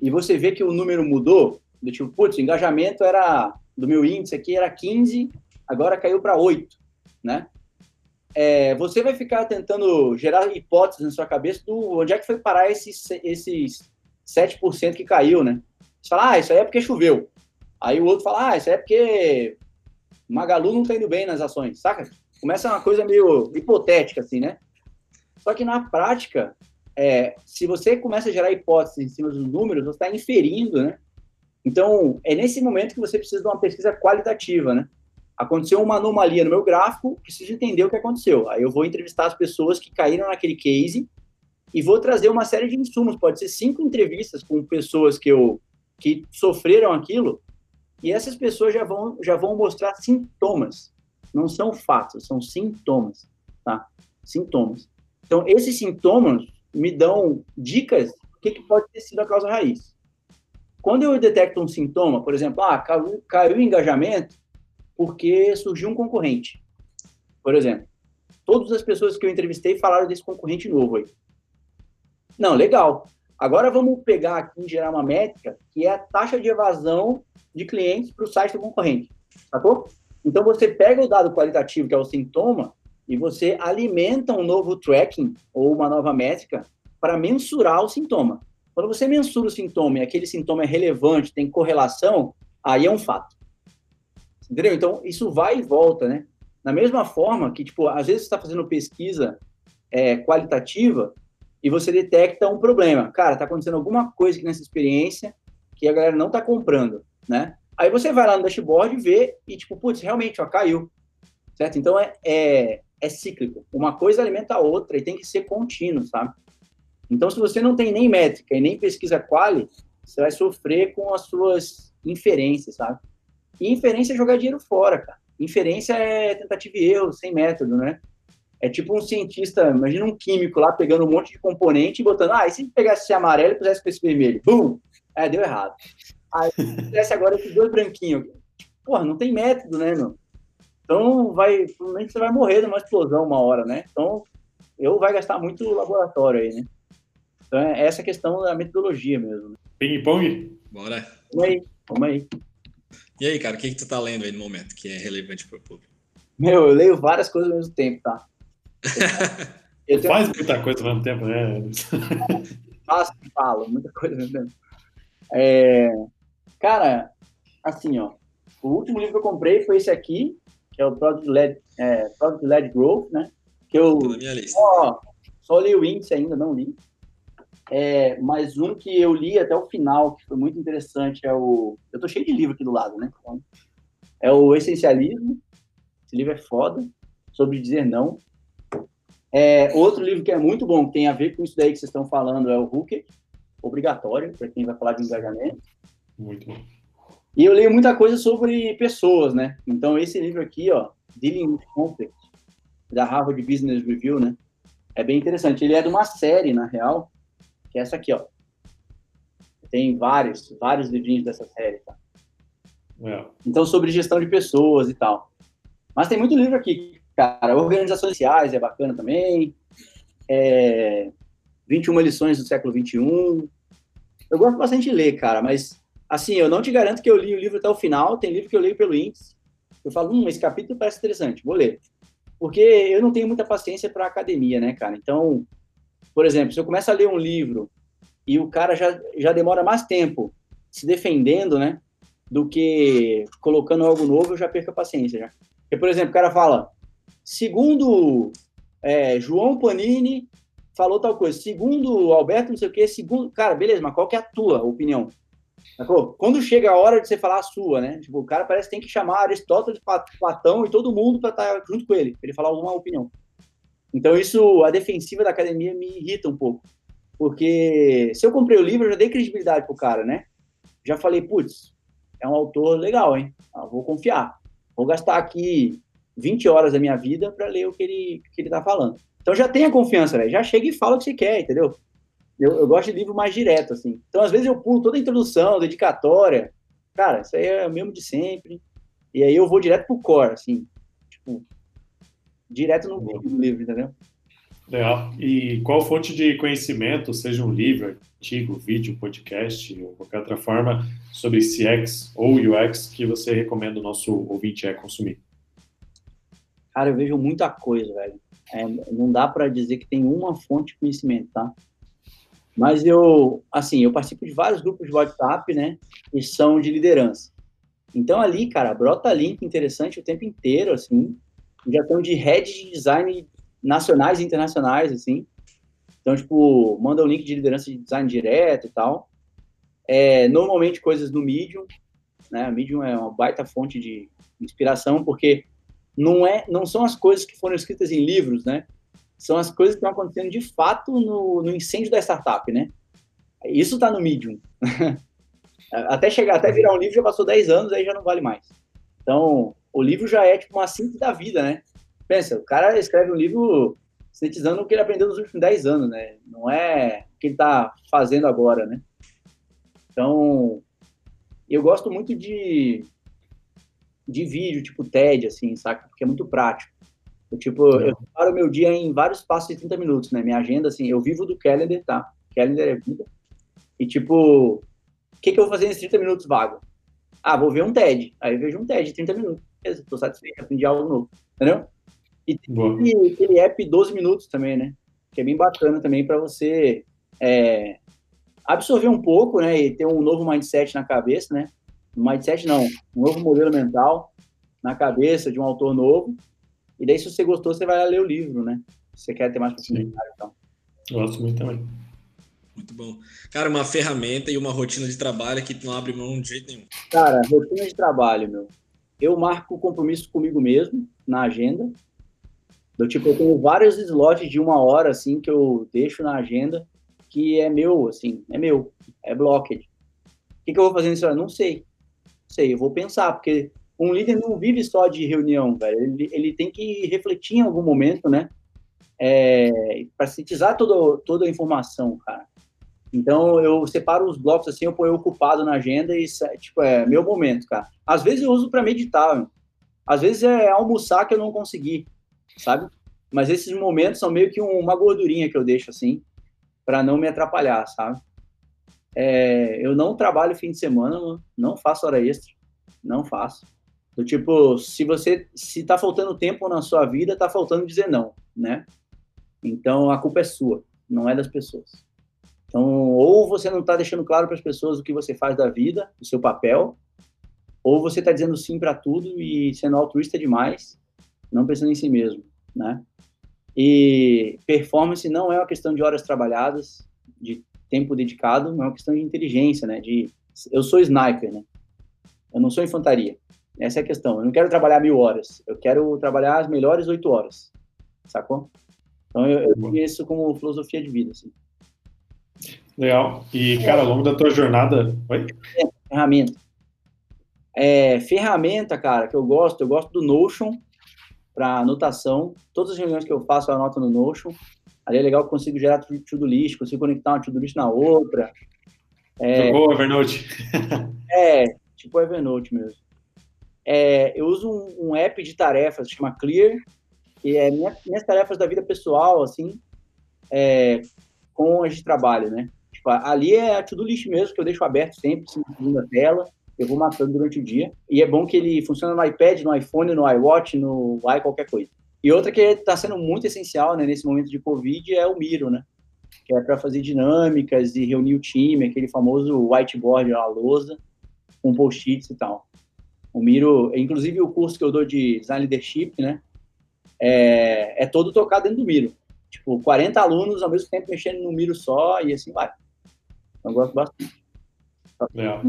e você vê que o número mudou, do tipo, putz, o engajamento era do meu índice aqui era 15, agora caiu para 8, né? É, você vai ficar tentando gerar hipóteses na sua cabeça do onde é que foi parar esses, esses 7% que caiu, né? Você fala, ah, isso aí é porque choveu. Aí o outro fala, ah, isso aí é porque Magalu não tá indo bem nas ações, saca? Começa uma coisa meio hipotética, assim, né? Só que na prática, é, se você começa a gerar hipóteses em cima dos números, você está inferindo, né? Então, é nesse momento que você precisa de uma pesquisa qualitativa, né? Aconteceu uma anomalia no meu gráfico, preciso entender o que aconteceu. Aí eu vou entrevistar as pessoas que caíram naquele case e vou trazer uma série de insumos, pode ser cinco entrevistas com pessoas que eu que sofreram aquilo, e essas pessoas já vão já vão mostrar sintomas. Não são fatos, são sintomas, tá? Sintomas. Então, esses sintomas me dão dicas do que, que pode ter sido a causa raiz. Quando eu detecto um sintoma, por exemplo, ah, caiu, caiu o engajamento porque surgiu um concorrente. Por exemplo, todas as pessoas que eu entrevistei falaram desse concorrente novo aí. Não, legal. Agora vamos pegar aqui e gerar uma métrica que é a taxa de evasão de clientes para o site do concorrente. Sacou? Então você pega o dado qualitativo, que é o sintoma, e você alimenta um novo tracking ou uma nova métrica para mensurar o sintoma. Quando você mensura o sintoma e aquele sintoma é relevante, tem correlação, aí é um fato. Entendeu? Então, isso vai e volta, né? Da mesma forma que, tipo, às vezes você está fazendo pesquisa é, qualitativa e você detecta um problema. Cara, está acontecendo alguma coisa aqui nessa experiência que a galera não está comprando, né? Aí você vai lá no dashboard vê e, tipo, putz, realmente, ó, caiu. Certo? Então, é, é, é cíclico. Uma coisa alimenta a outra e tem que ser contínuo, sabe? Então, se você não tem nem métrica e nem pesquisa quali, você vai sofrer com as suas inferências, sabe? E inferência é jogar dinheiro fora, cara. Inferência é tentativa e erro, sem método, né? É tipo um cientista, imagina um químico lá pegando um monte de componente e botando, ah, e se pegasse esse amarelo e pusesse esse vermelho? Bum! É, deu errado. Aí, se agora esses dois branquinhos. Porra, não tem método, né, meu? Então, vai, provavelmente você vai morrer numa explosão uma hora, né? Então, eu vai gastar muito laboratório aí, né? Então, é essa questão da metodologia mesmo. Né? Ping-pong? Bora. Vamos aí, vamos aí. E aí, cara, o que, que tu tá lendo aí no momento que é relevante para o público? Meu, eu leio várias coisas ao mesmo tempo, tá? Eu tenho... Faz muita coisa ao mesmo tempo, né? Faço, falo, muita coisa ao mesmo tempo. É... Cara, assim, ó, o último livro que eu comprei foi esse aqui, que é o Product Led, é, Product Led Growth, né? Que eu só, só li o índice ainda, não li. É, mas um que eu li até o final, que foi muito interessante, é o. Eu tô cheio de livro aqui do lado, né? Então, é o Essencialismo. Esse livro é foda, sobre dizer não. É, outro livro que é muito bom, que tem a ver com isso daí que vocês estão falando, é o Hooker, obrigatório, para quem vai falar de engajamento. Muito bom. E eu leio muita coisa sobre pessoas, né? Então, esse livro aqui, ó, Dealing with Conflict, da Harvard Business Review, né? É bem interessante. Ele é de uma série, na real, que é essa aqui, ó. Tem vários, vários livrinhos dessa série, tá? É. Então, sobre gestão de pessoas e tal. Mas tem muito livro aqui, cara. Organizações sociais é bacana também. É... 21 lições do século 21. Eu gosto bastante de ler, cara, mas assim, eu não te garanto que eu li o livro até o final. Tem livro que eu leio pelo índice. Eu falo, hum, esse capítulo parece interessante, vou ler. Porque eu não tenho muita paciência para academia, né, cara? Então, por exemplo, se eu começo a ler um livro e o cara já, já demora mais tempo se defendendo, né? Do que colocando algo novo, eu já perco a paciência. Já. Porque, por exemplo, o cara fala, segundo é, João Panini falou tal coisa, segundo Alberto, não sei o quê, segundo. Cara, beleza, mas qual que é a tua opinião? Quando chega a hora de você falar a sua, né? Tipo, o cara parece que tem que chamar Aristóteles, Platão e todo mundo para estar junto com ele, para ele falar alguma opinião. Então, isso, a defensiva da academia me irrita um pouco. Porque se eu comprei o livro, eu já dei credibilidade pro cara, né? Já falei, putz, é um autor legal, hein? Ah, vou confiar. Vou gastar aqui 20 horas da minha vida para ler o que ele, que ele tá falando. Então já tenha confiança, velho. Já chega e fala o que você quer, entendeu? Eu, eu, gosto de livro mais direto, assim. Então, às vezes, eu pulo toda a introdução, dedicatória. Cara, isso aí é o mesmo de sempre. E aí eu vou direto pro core, assim. Tipo, direto no, no livro, entendeu? Legal. E qual fonte de conhecimento, seja um livro, artigo, vídeo, podcast ou qualquer outra forma sobre CX ou UX que você recomenda o nosso ouvinte é consumir? Cara, eu vejo muita coisa, velho. É, não dá para dizer que tem uma fonte de conhecimento, tá? Mas eu, assim, eu participo de vários grupos de WhatsApp, né? Que são de liderança. Então ali, cara, brota link interessante o tempo inteiro, assim. Já estão de head de design nacionais e internacionais, assim. Então, tipo, manda o um link de liderança de design direto e tal. É, normalmente coisas no Medium, né? Medium é uma baita fonte de inspiração, porque não, é, não são as coisas que foram escritas em livros, né? São as coisas que estão acontecendo de fato no, no incêndio da startup, né? Isso está no Medium. até chegar, até virar um livro já passou 10 anos, aí já não vale mais. Então, o livro já é tipo uma síntese da vida, né? Pensa, o cara escreve um livro sintetizando o que ele aprendeu nos últimos 10 anos, né? Não é o que ele está fazendo agora, né? Então, eu gosto muito de, de vídeo, tipo TED, assim, saca? Porque é muito prático. Eu, tipo, é. eu paro meu dia em vários passos de 30 minutos, né? Minha agenda, assim, eu vivo do calendar, tá? Calendar é vida. E, tipo, o que, que eu vou fazer nesses 30 minutos vago? Ah, vou ver um TED. Aí eu vejo um TED de 30 minutos. Beleza, tô satisfeito, aprendi algo novo. Entendeu? E tem aquele app 12 minutos também, né? Que é bem bacana também para você é, absorver um pouco, né? E ter um novo mindset na cabeça, né? mindset não, um novo modelo mental na cabeça de um autor novo. E daí, se você gostou, você vai lá ler o livro, né? Se você quer ter mais profundidade, então. Gosto muito também. Muito bom. Cara, uma ferramenta e uma rotina de trabalho que não abre mão de jeito nenhum. Cara, rotina de trabalho, meu. Eu marco compromisso comigo mesmo na agenda. Do tipo, eu tenho vários slots de uma hora, assim, que eu deixo na agenda, que é meu, assim, é meu, é blocked. O que, que eu vou fazer nesse hora? Não sei. Não sei, eu vou pensar, porque um líder não vive só de reunião, velho. Ele, ele tem que refletir em algum momento, né? É, para sintetizar toda, toda a informação, cara. Então, eu separo os blocos assim, eu ponho ocupado na agenda e, tipo, é meu momento, cara. Às vezes eu uso para meditar, às vezes é almoçar que eu não consegui, sabe? Mas esses momentos são meio que uma gordurinha que eu deixo assim, para não me atrapalhar, sabe? É, eu não trabalho fim de semana, não faço hora extra, não faço. Do tipo, se você se tá faltando tempo na sua vida, tá faltando dizer não, né? Então a culpa é sua, não é das pessoas. Então, ou você não está deixando claro para as pessoas o que você faz da vida, o seu papel, ou você está dizendo sim para tudo e sendo altruísta demais, não pensando em si mesmo, né? E performance não é uma questão de horas trabalhadas, de tempo dedicado, é uma questão de inteligência, né? De eu sou sniper, né? Eu não sou infantaria. Essa é a questão. Eu não quero trabalhar mil horas. Eu quero trabalhar as melhores oito horas. Sacou? Então, eu, eu isso como filosofia de vida, assim. Legal. E, cara, ao longo da tua jornada... Oi? É, ferramenta. É, ferramenta, cara, que eu gosto, eu gosto do Notion para anotação. Todas as reuniões que eu faço, eu anoto no Notion. Ali é legal que eu consigo gerar to-do list, consigo conectar uma to-do list na outra. É, Evernote. é, tipo Evernote mesmo é, eu uso um, um, app de tarefas, chama Clear, que é minha, minhas tarefas da vida pessoal, assim, é, com as de trabalho, né? Tipo, ali é a to-do list mesmo, que eu deixo aberto sempre, assim, na tela, eu vou matando durante o dia. E é bom que ele funciona no iPad, no iPhone, no iWatch, no i qualquer coisa. E outra que está sendo muito essencial, né, nesse momento de Covid, é o Miro, né? Que é para fazer dinâmicas e reunir o time, aquele famoso whiteboard, a lousa, com post-its e tal. O Miro, inclusive o curso que eu dou de Design Leadership, né, é, é todo tocado dentro do Miro. Tipo, 40 alunos ao mesmo tempo mexendo no Miro só e assim vai. Eu gosto bastante. Legal.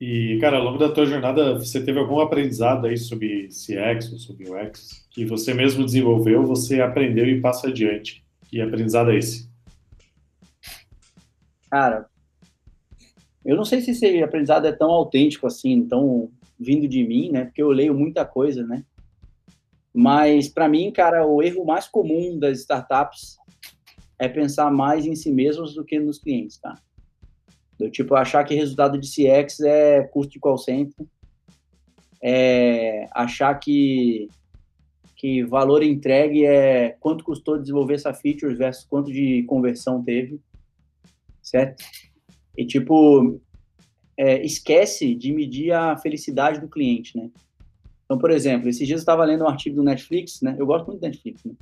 E, cara, ao longo da tua jornada, você teve algum aprendizado aí sobre CX ou sobre UX que você mesmo desenvolveu, você aprendeu e passa adiante? Que aprendizado é esse? Cara, eu não sei se esse aprendizado é tão autêntico assim, tão vindo de mim, né? Porque eu leio muita coisa, né? Mas para mim, cara, o erro mais comum das startups é pensar mais em si mesmos do que nos clientes, tá? Do tipo achar que resultado de CX é custo de call center, é achar que que valor entregue é quanto custou desenvolver essa feature versus quanto de conversão teve, certo? E, tipo, é, esquece de medir a felicidade do cliente, né? Então, por exemplo, esses dias eu estava lendo um artigo do Netflix, né? Eu gosto muito do Netflix, né?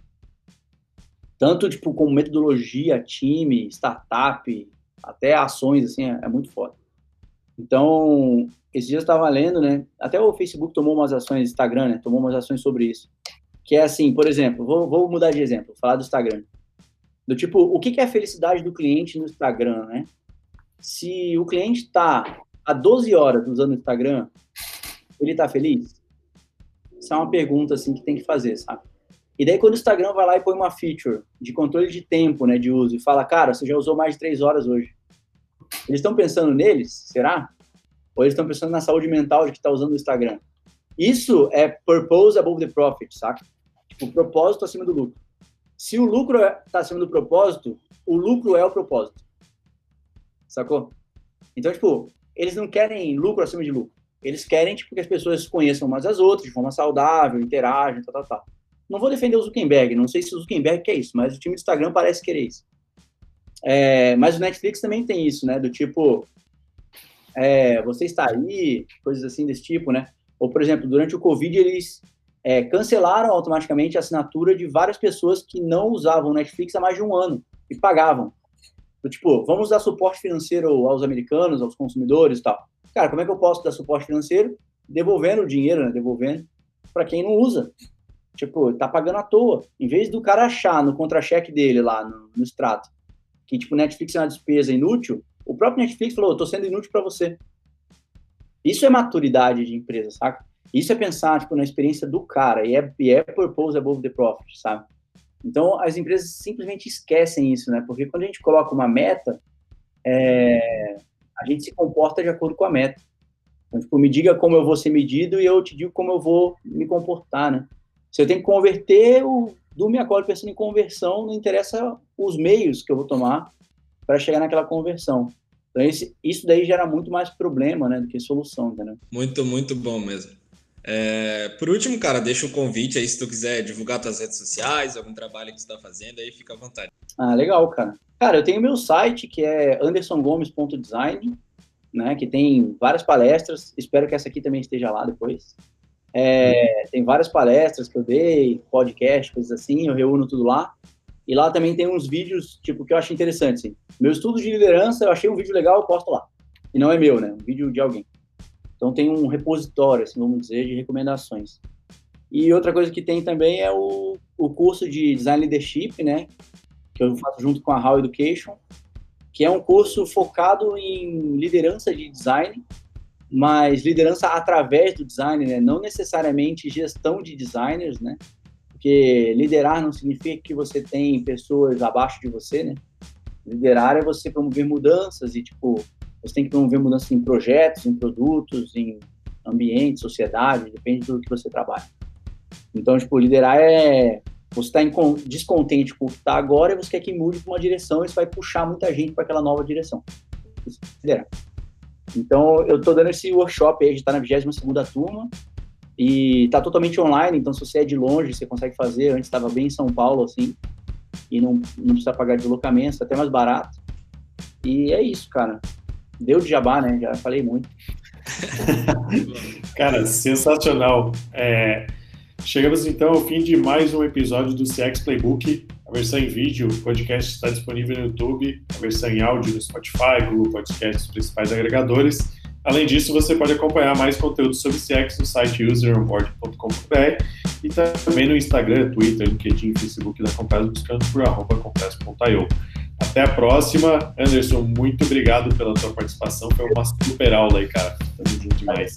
Tanto, tipo, como metodologia, time, startup, até ações, assim, é, é muito foda. Então, esses dias eu estava lendo, né? Até o Facebook tomou umas ações, Instagram, né? Tomou umas ações sobre isso que é assim, por exemplo, vou, vou mudar de exemplo, falar do Instagram. Do tipo, o que, que é a felicidade do cliente no Instagram, né? Se o cliente está há 12 horas usando o Instagram, ele está feliz? Isso é uma pergunta, assim, que tem que fazer, sabe? E daí, quando o Instagram vai lá e põe uma feature de controle de tempo, né, de uso, e fala, cara, você já usou mais de 3 horas hoje. Eles estão pensando neles, será? Ou eles estão pensando na saúde mental de que está usando o Instagram? Isso é purpose above the profit, saca? Tipo, propósito acima do lucro. Se o lucro está acima do propósito, o lucro é o propósito. Sacou? Então, tipo, eles não querem lucro acima de lucro. Eles querem, tipo, que as pessoas conheçam umas as outras de forma saudável, interagem, tal, tal, tal. Não vou defender o Zuckerberg, não sei se o Zuckerberg quer isso, mas o time do Instagram parece querer isso. É, mas o Netflix também tem isso, né? Do tipo, é, você está aí, coisas assim desse tipo, né? Ou, por exemplo, durante o Covid, eles é, cancelaram automaticamente a assinatura de várias pessoas que não usavam Netflix há mais de um ano e pagavam. Tipo, vamos dar suporte financeiro aos americanos, aos consumidores e tal. Cara, como é que eu posso dar suporte financeiro? Devolvendo o dinheiro, né? Devolvendo para quem não usa. Tipo, tá pagando à toa. Em vez do cara achar no contra-cheque dele lá no, no extrato que, tipo, Netflix é uma despesa inútil, o próprio Netflix falou, eu tô sendo inútil para você. Isso é maturidade de empresa, saca? Isso é pensar, tipo, na experiência do cara, e é, e é purpose above the profit, sabe? Então, as empresas simplesmente esquecem isso, né? Porque quando a gente coloca uma meta, é, a gente se comporta de acordo com a meta. Então, tipo, me diga como eu vou ser medido e eu te digo como eu vou me comportar, né? Se eu tenho que converter, o do me acordo pensando em conversão, não interessa os meios que eu vou tomar para chegar naquela conversão. Então, esse, isso daí gera muito mais problema, né, do que solução, entendeu? Muito, muito bom mesmo. É, por último, cara, deixa o um convite aí se tu quiser divulgar tuas redes sociais, algum trabalho que tu está fazendo, aí fica à vontade. Ah, legal, cara. Cara, eu tenho meu site que é andersongomes.design, né, que tem várias palestras, espero que essa aqui também esteja lá depois. É, tem várias palestras que eu dei, podcast, coisas assim, eu reúno tudo lá. E lá também tem uns vídeos, tipo, que eu acho interessante, assim. Meu estudo de liderança, eu achei um vídeo legal, eu posto lá. E não é meu, né? Um vídeo de alguém. Então tem um repositório, assim, vamos dizer, de recomendações. E outra coisa que tem também é o, o curso de Design Leadership, né? Que eu faço junto com a How Education, que é um curso focado em liderança de design, mas liderança através do design, né? Não necessariamente gestão de designers, né? Porque liderar não significa que você tem pessoas abaixo de você, né? Liderar é você promover mudanças e, tipo, você tem que promover mudanças em projetos, em produtos, em ambiente, sociedade, depende do que você trabalha. Então, tipo, liderar é você está descontente com o que está agora e você quer que mude para uma direção, isso vai puxar muita gente para aquela nova direção. Liderar. Então, eu estou dando esse workshop aí, a gente está na 22 turma, e tá totalmente online, então se você é de longe, você consegue fazer. Antes estava bem em São Paulo, assim, e não, não precisa pagar deslocamento, é até mais barato. E é isso, cara. Deu de jabá, né? Já falei muito. cara, sensacional. É, chegamos então ao fim de mais um episódio do CX Playbook. A versão em vídeo, o podcast está disponível no YouTube, a versão em áudio no Spotify, Google Podcast, os principais agregadores. Além disso, você pode acompanhar mais conteúdo sobre CX no site useronboard.com.br e também no Instagram, Twitter, LinkedIn Facebook da Compass buscando por arroba compass.io. Até a próxima. Anderson, muito obrigado pela tua participação. Foi uma super aula aí, cara. Tamo junto demais.